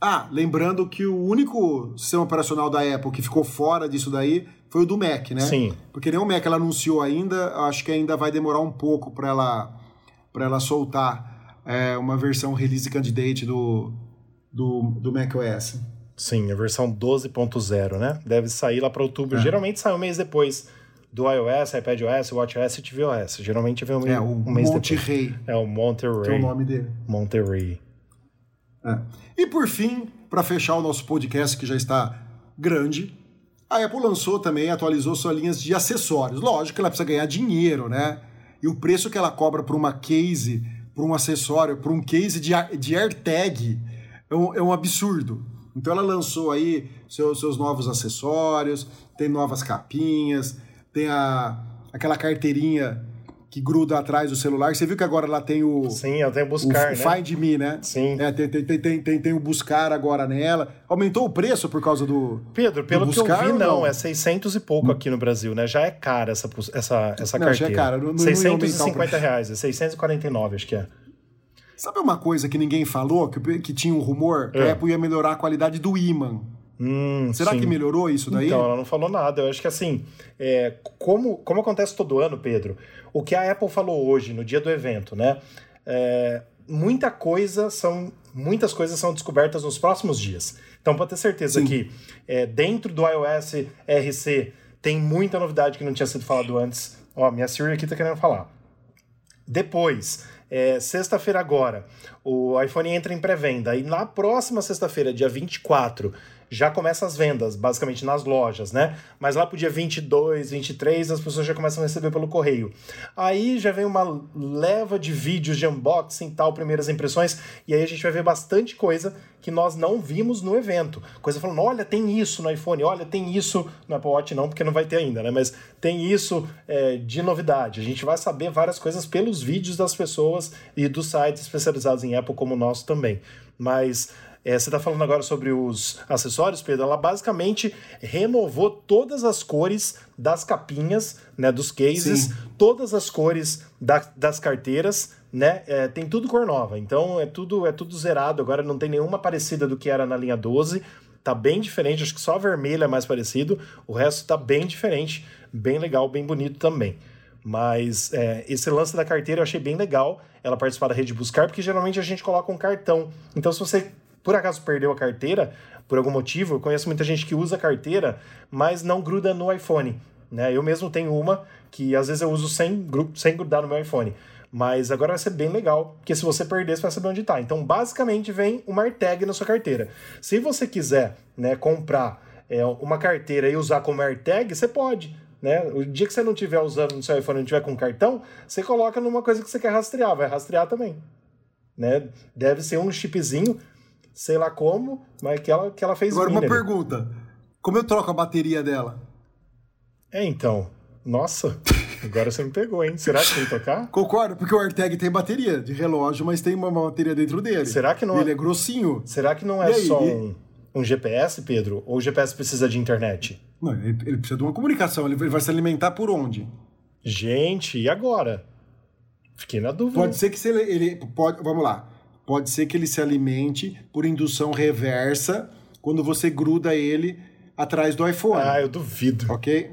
Ah, lembrando que o único sistema operacional da Apple que ficou fora disso daí foi o do Mac, né? Sim. Porque nem o Mac ela anunciou ainda, acho que ainda vai demorar um pouco para ela para ela soltar é, uma versão release candidate do do, do macOS. Sim, a versão 12.0, né? Deve sair lá para outubro. É. Geralmente sai um mês depois do iOS, iPadOS, WatchOS e tvOS. Geralmente vem um, É, o um mês É o que é Monterey. o nome dele. Monterey. É. E por fim, para fechar o nosso podcast que já está grande, a Apple lançou também, atualizou suas linhas de acessórios. Lógico que ela precisa ganhar dinheiro, né? E o preço que ela cobra por uma case, por um acessório, por um case de, de AirTag é um, é um absurdo. Então ela lançou aí seus, seus novos acessórios, tem novas capinhas, tem a, aquela carteirinha que gruda atrás do celular. Você viu que agora ela tem o, Sim, eu tenho o, buscar, o né? Find Me, né? Sim. É, tem, tem, tem, tem, tem, tem o Buscar agora nela. Aumentou o preço por causa do. Pedro, pelo do que eu buscar vi, não, não? é 600 e pouco aqui no Brasil, né? Já é cara essa, essa, essa Não, já é carteira. cara, não- não ia aumentar o 650 reais, é 649, acho que é. Sabe uma coisa que ninguém falou, que, que tinha um rumor? Que É. a Apple ia melhorar a qualidade do imã. Hum, Será sim. que melhorou isso daí? Então, ela não falou nada. Eu acho que assim, é, como, como acontece todo ano, Pedro, o que a Apple falou hoje, no dia do evento, né? é, muita coisa são. Muitas coisas são descobertas nos próximos dias. Então, pode ter certeza Sim. que é, dentro do iOS RC tem muita novidade que não tinha sido falado antes. Ó, minha Siri aqui tá querendo falar. Depois, é, sexta-feira agora, o iPhone entra em pré-venda. E na próxima sexta-feira, dia 24, já começa as vendas, basicamente nas lojas, né? Mas lá pro dia 22, 23, as pessoas já começam a receber pelo correio. Aí já vem uma leva de vídeos de unboxing tal, primeiras impressões, e aí a gente vai ver bastante coisa que nós não vimos no evento. Coisa falando, olha, tem isso no iPhone, olha, tem isso no Apple Watch não, porque não vai ter ainda, né? Mas tem isso é, de novidade. A gente vai saber várias coisas pelos vídeos das pessoas e dos sites especializados em Apple como o nosso também. Mas é, você está falando agora sobre os acessórios, Pedro. Ela basicamente renovou todas as cores das capinhas, né, dos cases, Sim. todas as cores da- das carteiras, né? É, tem tudo cor nova. Então é tudo é tudo zerado. Agora não tem nenhuma parecida do que era na linha 12. Tá bem diferente. Acho que só a vermelha é mais parecido. O resto tá bem diferente, bem legal, bem bonito também. Mas é, esse lance da carteira eu achei bem legal ela participar da rede buscar, porque geralmente a gente coloca um cartão. Então, se você por acaso perdeu a carteira, por algum motivo, eu conheço muita gente que usa carteira, mas não gruda no iPhone. Né? Eu mesmo tenho uma que às vezes eu uso sem, sem grudar no meu iPhone. Mas agora vai ser bem legal, porque se você perder, você vai saber onde está. Então, basicamente, vem uma AirTag na sua carteira. Se você quiser né, comprar é, uma carteira e usar como AirTag, você pode. Né? O dia que você não estiver usando no seu iPhone, não tiver com cartão, você coloca numa coisa que você quer rastrear, vai rastrear também. Né? Deve ser um chipzinho, sei lá como, mas que ela, que ela fez Agora, uma ali. pergunta. Como eu troco a bateria dela? É, então. Nossa, agora você me pegou, hein? Será que tem que tocar? Concordo, porque o AirTag tem bateria de relógio, mas tem uma bateria dentro dele. Será que não E é- Ele é grossinho. Será que não é aí, só e- um, um GPS, Pedro? Ou o GPS precisa de internet? Não, ele, ele precisa de uma comunicação. Ele, ele vai se alimentar por onde? Gente, e agora? Fiquei na dúvida. Pode ser que se ele, ele pode, vamos lá. Pode ser que ele se alimente por indução reversa quando você gruda ele atrás do iPhone. Ah, eu duvido. Ok?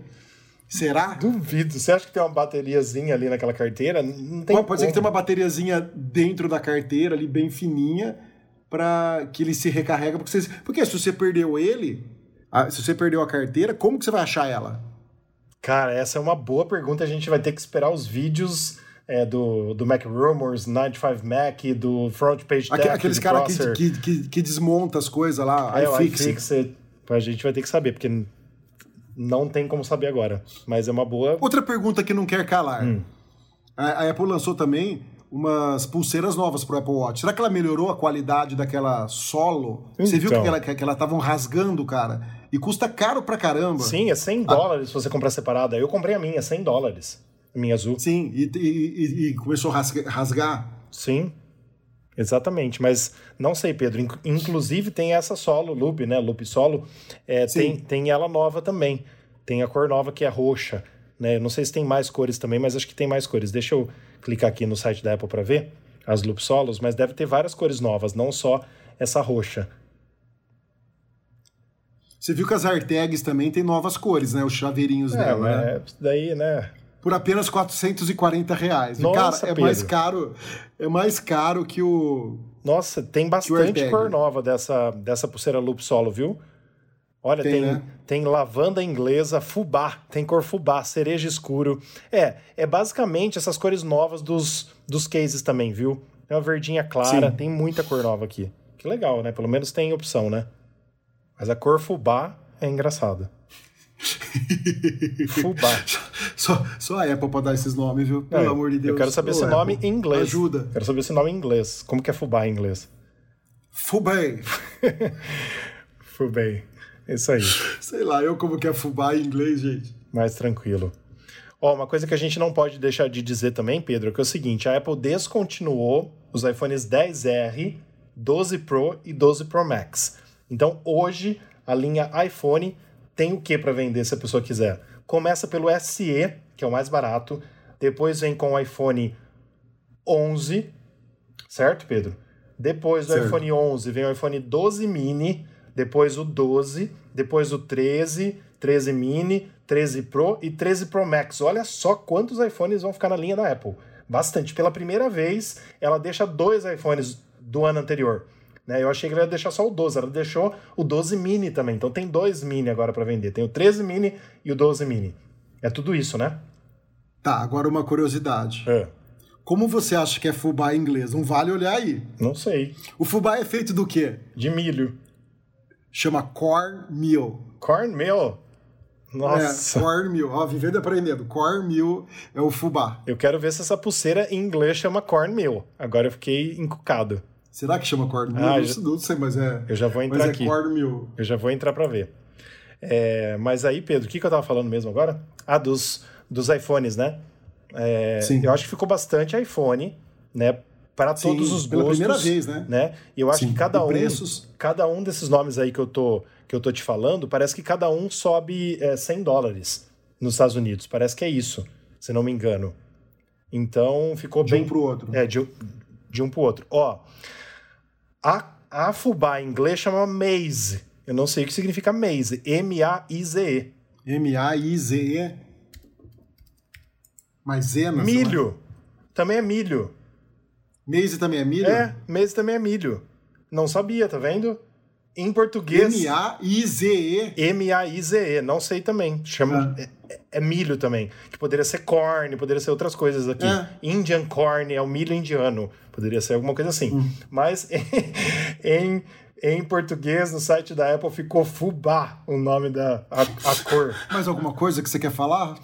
Será? Duvido. Você acha que tem uma bateriazinha ali naquela carteira? Não tem Pode, pode ser que tenha uma bateriazinha dentro da carteira ali bem fininha para que ele se recarrega porque, você, porque se você perdeu ele, se você perdeu a carteira, como que você vai achar ela? Cara, essa é uma boa pergunta. A gente vai ter que esperar os vídeos é, do, do Mac Rumors, 95 Mac, do Front Page Tech, aqueles caras que, que, que, desmonta as coisas lá, É, iFixit. iFixit. A gente vai ter que saber, porque não tem como saber agora. Mas é uma boa. Outra pergunta que não quer calar. Hum. A, a Apple lançou também umas pulseiras novas pro Apple Watch. Será que ela melhorou a qualidade daquela solo? Você viu que Então. ela que, ela estavam rasgando, cara? E custa caro pra caramba. Sim, é 100 dólares se você comprar separada. Eu comprei a minha, 100 dólares. Minha azul. Sim, e, e- e- começou a rasga- rasgar. Sim, exatamente. Mas não sei, Pedro. Inc- Inclusive tem essa solo loop, né? Loop solo. É, tem, tem ela nova também. Tem a cor nova que é roxa. Né? Não sei se tem mais cores também, mas acho que tem mais cores. Deixa eu clicar aqui no site da Apple para ver as loop solos, mas deve ter várias cores novas, não só essa roxa. Você viu que as Artegs também tem novas cores, né? Os chaveirinhos É, dela, né? daí, né? Por apenas 440 reais. Nossa, cara, é Pedro. mais caro. É mais caro que o. Nossa, tem bastante cor nova dessa, dessa pulseira loop solo, viu? Olha, Tem, tem, né? tem lavanda inglesa, fubá, tem cor fubá, cereja escuro. É, é basicamente essas cores novas dos, dos cases também, viu? É uma verdinha clara, Sim. tem muita cor nova aqui. Que legal, né? Pelo menos tem opção, né? Mas a cor fubá é engraçada. fubá. Só, só a Apple pra dar esses nomes, viu? Pelo Não, amor de Deus. Eu quero saber Ô, esse nome em inglês. Ajuda. Quero saber esse nome em inglês. Como que é fubá em inglês? Fubei. Fubei. Isso aí. Sei lá, eu como que é fubá em inglês, gente. Mais tranquilo. Ó, uma coisa que a gente não pode deixar de dizer também, Pedro, é que é o seguinte: a Apple descontinuou os iPhones 10R, 12 Pro e 12 Pro Max. Então, hoje, a linha iPhone tem o que para vender se a pessoa quiser? Começa pelo SE, que é o mais barato, depois vem com o iPhone 11, certo, Pedro? Depois do Certo. iPhone 11 vem o iPhone 12 mini, depois o 12, depois o 13, 13 mini, 13 Pro e 13 Pro Max. Olha só quantos iPhones vão ficar na linha da Apple. Bastante. Pela primeira vez, ela deixa dois iPhones do ano anterior. Né? Eu achei que ela ia deixar só o 12, ela deixou o 12 mini também. Então tem dois mini agora para vender. Tem o 13 mini e o 12 mini. É tudo isso, né? Tá, agora uma curiosidade. É. Como você acha que é fubá em inglês? Não vale olhar aí. Não sei. O fubá é feito do quê? De milho. Chama cornmeal. Cornmeal. Nossa. É, cornmeal. Ó, vivendo aprendendo. Cornmeal é o fubá. Eu quero ver se essa pulseira em inglês chama cornmeal. Agora eu fiquei encucado. Será que chama cornmeal? Ah, não, já- não sei, mas é. Eu já vou entrar mas é aqui. cornmeal. Eu já vou entrar para ver. É, mas aí, Pedro, o que, que eu tava falando mesmo agora? Ah, dos, dos iPhones, né? É, Sim. Eu acho que ficou bastante iPhone, né? Para todos os pela gostos. primeira vez, né? E eu acho Sim, que cada e um, preços. cada um desses nomes aí que eu tô, que eu tô te falando, parece que cada um sobe é, 100 dólares nos Estados Unidos. Parece que é isso, se não me engano. Então ficou De bem um pro outro. é, de, de um pro outro. Ó, a, a fubá em inglês chama maize. Eu não sei o que significa maize. M-A-I-Z-E. M-A-I-Z-E. Maisena? sei lá. Milho. Também é milho. Maize também é milho? É, maize também é milho. Não sabia, tá vendo? Em português, M-A-I-Z-E. M-A-I-Z-E. Não sei também. Chama, Ah. é, é- é milho também. Que poderia ser corn, poderia ser outras coisas aqui. É. Indian corn é o milho indiano. Poderia ser alguma coisa assim. Hum. Mas em, em português, no site da Apple, ficou fubá o nome da a, a cor. Mais alguma coisa que você quer falar?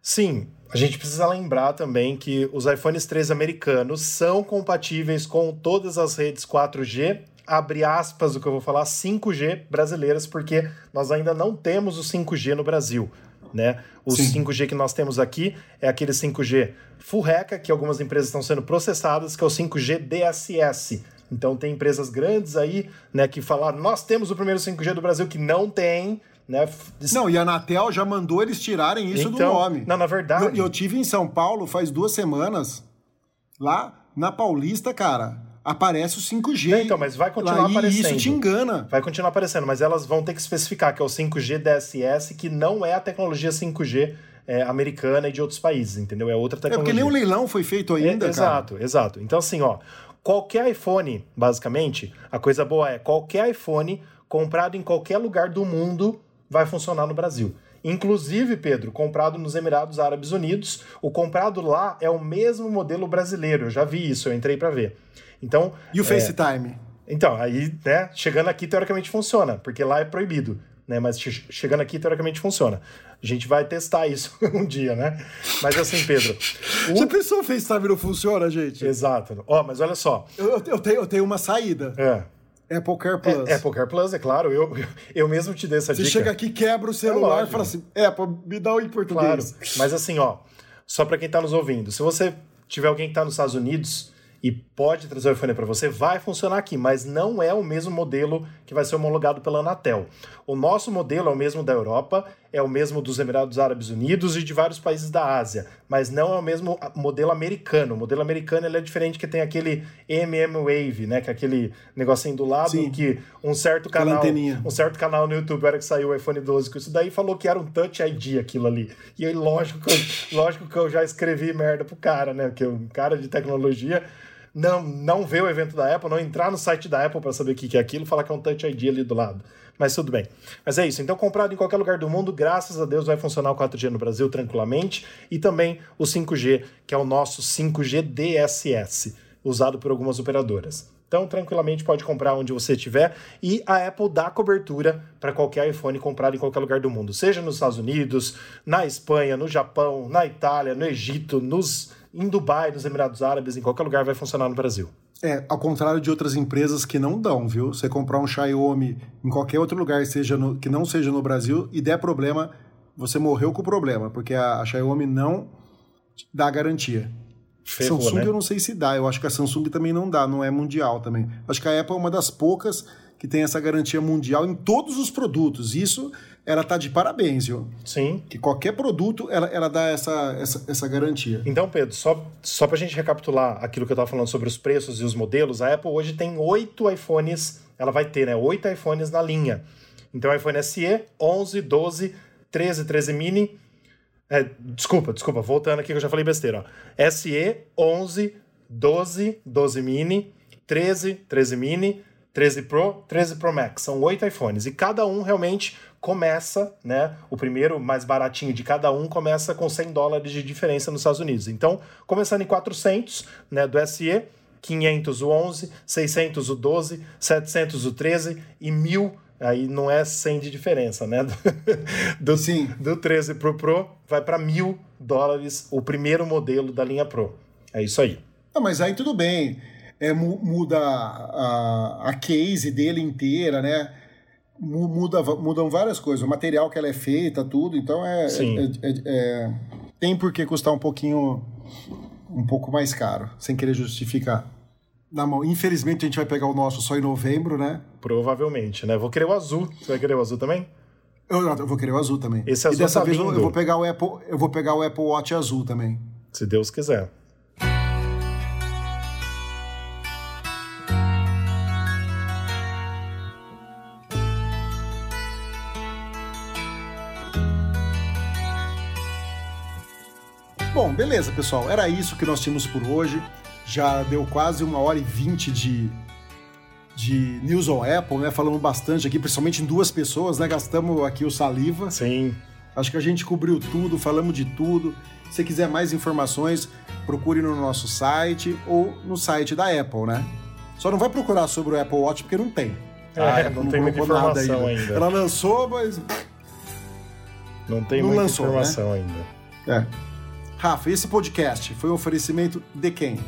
Sim, a gente precisa lembrar também que os iPhones 3 americanos são compatíveis com todas as redes 4G, abre aspas o que eu vou falar, 5G brasileiras, porque nós ainda não temos o 5G no Brasil. Né? O Sim. 5G que nós temos aqui é aquele 5G full reca, que algumas empresas estão sendo processadas, que é o 5G DSS. Então tem empresas grandes aí, né, que falaram, nós temos o primeiro 5G do Brasil que não tem, né? Não, e a Anatel já mandou eles tirarem isso do Então, nome. Não, na verdade. Eu, eu tive em São Paulo faz duas semanas, lá na Paulista, cara, aparece o 5G. É, então, mas vai continuar lá, E aparecendo. isso te engana. Vai continuar aparecendo, mas elas vão ter que especificar que é o 5G DSS, que não é a tecnologia 5G é, americana e de outros países, entendeu? É outra É tecnologia. porque nem o leilão foi feito ainda, É, cara. exato, exato. Então, assim, ó, qualquer iPhone, basicamente, a coisa boa é qualquer iPhone comprado em qualquer lugar do mundo vai funcionar no Brasil. Inclusive, Pedro, comprado nos Emirados Árabes Unidos, o comprado lá é o mesmo modelo brasileiro. Eu já vi isso, eu entrei para ver. Então, E o é, FaceTime? então, aí, né, chegando aqui, teoricamente funciona, porque lá é proibido, né, mas che- chegando aqui, teoricamente funciona. A gente vai testar isso um dia, né? Mas assim, Pedro, o- Já pensou o FaceTime não funciona, gente? Exato. Ó, mas olha só. Eu, eu tenho, eu tenho uma saída. É. Apple Care Plus. É, Apple Care Plus, é claro. Eu, eu mesmo te dei essa Você dica. chega aqui, quebra o celular e lógico. fala assim: Apple, me dá o em Claro. português. Mas assim, ó, só pra quem tá nos ouvindo, se você tiver alguém que tá nos Estados Unidos e pode trazer o iPhone para você, vai funcionar aqui, mas não é o mesmo modelo que vai ser homologado pela Anatel. O nosso modelo é o mesmo da Europa, é o mesmo dos Emirados Árabes Unidos e de vários países da Ásia, mas não é o mesmo modelo americano. O modelo americano ele é diferente que tem aquele MM Wave, né, que é aquele negocinho do lado Sim. que um certo canal, um certo canal no YouTube, hora que saiu o iPhone 12 com isso daí, falou que era um Touch ID aquilo ali. E aí, lógico que eu, lógico que eu já escrevi merda pro cara, né? Porque um cara de tecnologia não, não vê o evento da Apple, não entrar no site da Apple para saber o que que é aquilo, falar que é um Touch ID ali do lado. Mas tudo bem. Mas é isso. Então, comprado em qualquer lugar do mundo, graças a Deus vai funcionar o 4G no Brasil tranquilamente. E também o 5G, que é o nosso 5G DSS, usado por algumas operadoras. Então, tranquilamente pode comprar onde você estiver e a Apple dá cobertura para qualquer iPhone comprado em qualquer lugar do mundo, seja nos Estados Unidos, na Espanha, no Japão, na Itália, no Egito, nos em Dubai, nos Emirados Árabes, em qualquer lugar vai funcionar no Brasil. É, ao contrário de outras empresas que não dão, viu? Você comprar um Xiaomi em qualquer outro lugar seja no- que não seja no Brasil e der problema, você morreu com o problema, porque a, a Xiaomi não dá garantia. Ferrou, Samsung né? eu não sei se dá, eu acho que a Samsung também não dá, não é mundial também. Acho que a Apple é uma das poucas que tem essa garantia mundial em todos os produtos. Isso, ela tá de parabéns, viu? Sim. Que qualquer produto, ela, ela dá essa, essa, essa garantia. Então, Pedro, só, só para a gente recapitular aquilo que eu estava falando sobre os preços e os modelos, a Apple hoje tem oito iPhones, ela vai ter, né? Oito iPhones na linha. Então, iPhone SE, 11, 12, 13, 13 mini. é, desculpa, desculpa, voltando aqui que eu já falei besteira. Ó. SE, 11, 12, 12 mini, 13, 13 mini, 13 Pro, 13 Pro Max. São oito iPhones. E cada um realmente começa, né? O primeiro mais baratinho de cada um começa com 100 dólares de diferença nos Estados Unidos. Então, começando em 400, né, do SE, 500 o 11, 600 o 12, 700 o 13 e 1000 aí não é 100 de diferença, né? Do, Sim. do 13 pro Pro vai para 1000 dólares o primeiro modelo da linha Pro. É isso aí. Não, mas aí tudo bem. É, mu- muda a, a case dele inteira, né? Mu- Muda, mudam várias coisas. O material que ela é feita, tudo. Então é, Sim. é- é- é- tem por que custar um pouquinho um pouco mais caro, sem querer justificar. Na mão. Infelizmente a gente vai pegar o nosso só em novembro, né? Provavelmente, né? Vou querer o azul. Você vai querer o azul também? Eu, eu vou querer o azul também. Esse e azul dessa tá vez eu, eu vou pegar o Apple, eu vou pegar o Apple Watch azul também. Se Deus quiser. Beleza, pessoal. Era isso que nós tínhamos por hoje. Já deu quase uma hora e vinte de, de News on Apple, né? Falamos bastante aqui, principalmente em duas pessoas, né? Gastamos aqui o saliva. Sim. Acho que a gente cobriu tudo, falamos de tudo. Se você quiser mais informações, procure no nosso site ou no site da Apple, né? Só não vai procurar sobre o Apple Watch porque não tem. É, A Apple não tem muita informação ainda. Ela lançou, mas. Não tem Não muita lançou, informação ainda. É. Rafa, esse podcast foi um oferecimento de quem?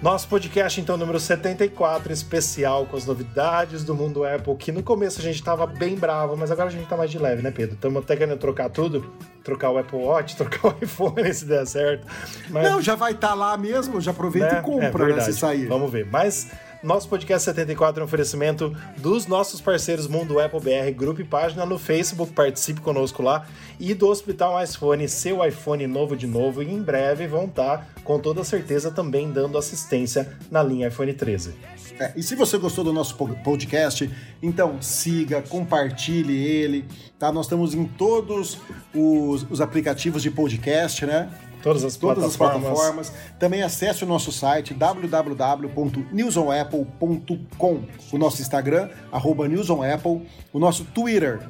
Nosso podcast, então, número 74, especial com as novidades do mundo Apple, que no começo a gente tava bem bravo, mas agora a gente tá mais de leve, né, Pedro? Estamos até querendo trocar tudo, trocar o Apple Watch, trocar o iPhone se der certo. Mas, Não, já vai estar lá mesmo, já aproveita né, e compra, é né, se sair. Vamos ver. Mas Nosso podcast 74 é um oferecimento dos nossos parceiros Mundo Apple BR, grupo e página no Facebook, participe conosco lá, e do Hospital iPhone, seu iPhone novo de novo, e em breve vão estar, com toda certeza, também dando assistência na linha iPhone 13. É, e se você gostou do nosso podcast, então siga, compartilhe ele, tá? Nós estamos em todos os, os aplicativos de podcast, né? Todas as Todas as plataformas. plataformas. Também acesse o nosso site www.newsonapple.com, o nosso Instagram, arroba newsonapple, o nosso Twitter,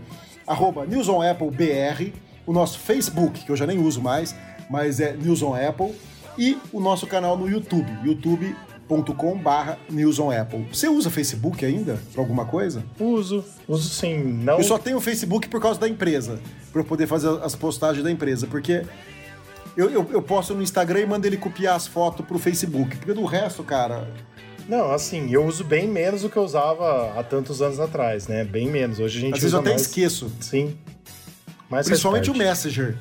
arroba newsonapplebr, o nosso Facebook, que eu já nem uso mais, mas é newsonapple, e o nosso canal no YouTube, youtube.com barra newsonapple. Você usa Facebook ainda para alguma coisa? Uso, uso sim. Não Eu só tenho o Facebook por causa da empresa, para eu poder fazer as postagens da empresa, porque eu, eu, eu posto no Instagram e mando ele copiar as fotos pro Facebook, porque do resto, cara, Não, assim, eu uso bem menos do que eu usava há tantos anos atrás, né? Bem menos. Hoje a gente às vezes eu até mais... esqueço. Sim. Mas Principalmente o. Messenger.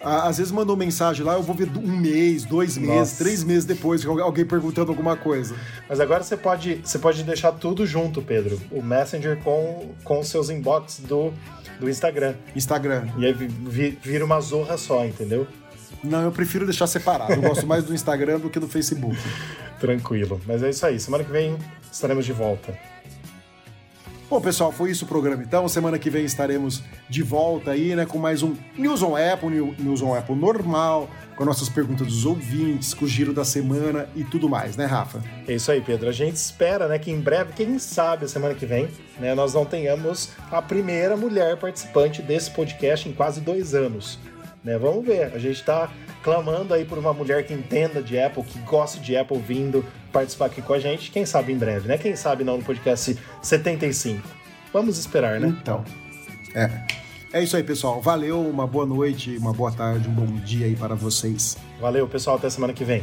Às vezes mandou mensagem lá, eu vou ver um mês, dois meses, Nossa. três meses depois, alguém perguntando alguma coisa. Mas agora você pode, você pode deixar tudo junto, Pedro. O Messenger com, com os seus inbox do, do Instagram. Instagram. E aí vi- vi- vira uma zorra só, entendeu? Não, eu prefiro deixar separado. Eu gosto mais do Instagram do que do Facebook. Tranquilo. Mas é isso aí. Semana que vem estaremos de volta. Bom, pessoal, foi isso o programa então. Semana que vem estaremos de volta aí, né, com mais um News on Apple, New- News on Apple normal, com nossas perguntas dos ouvintes, com o giro da semana e tudo mais, né, Rafa? É isso aí, Pedro. A gente espera, né, que em breve, quem sabe, a semana que vem, né, nós não tenhamos a primeira mulher participante desse podcast em quase dois anos. Né? Vamos ver. A gente está clamando aí por uma mulher que entenda de Apple, que goste de Apple vindo participar aqui com a gente. Quem sabe em breve, né? Quem sabe não no podcast 75. Vamos esperar, né? Então, é. É isso aí, pessoal. Valeu, uma boa noite, uma boa tarde, um bom dia aí para vocês. Valeu, pessoal. Até semana que vem.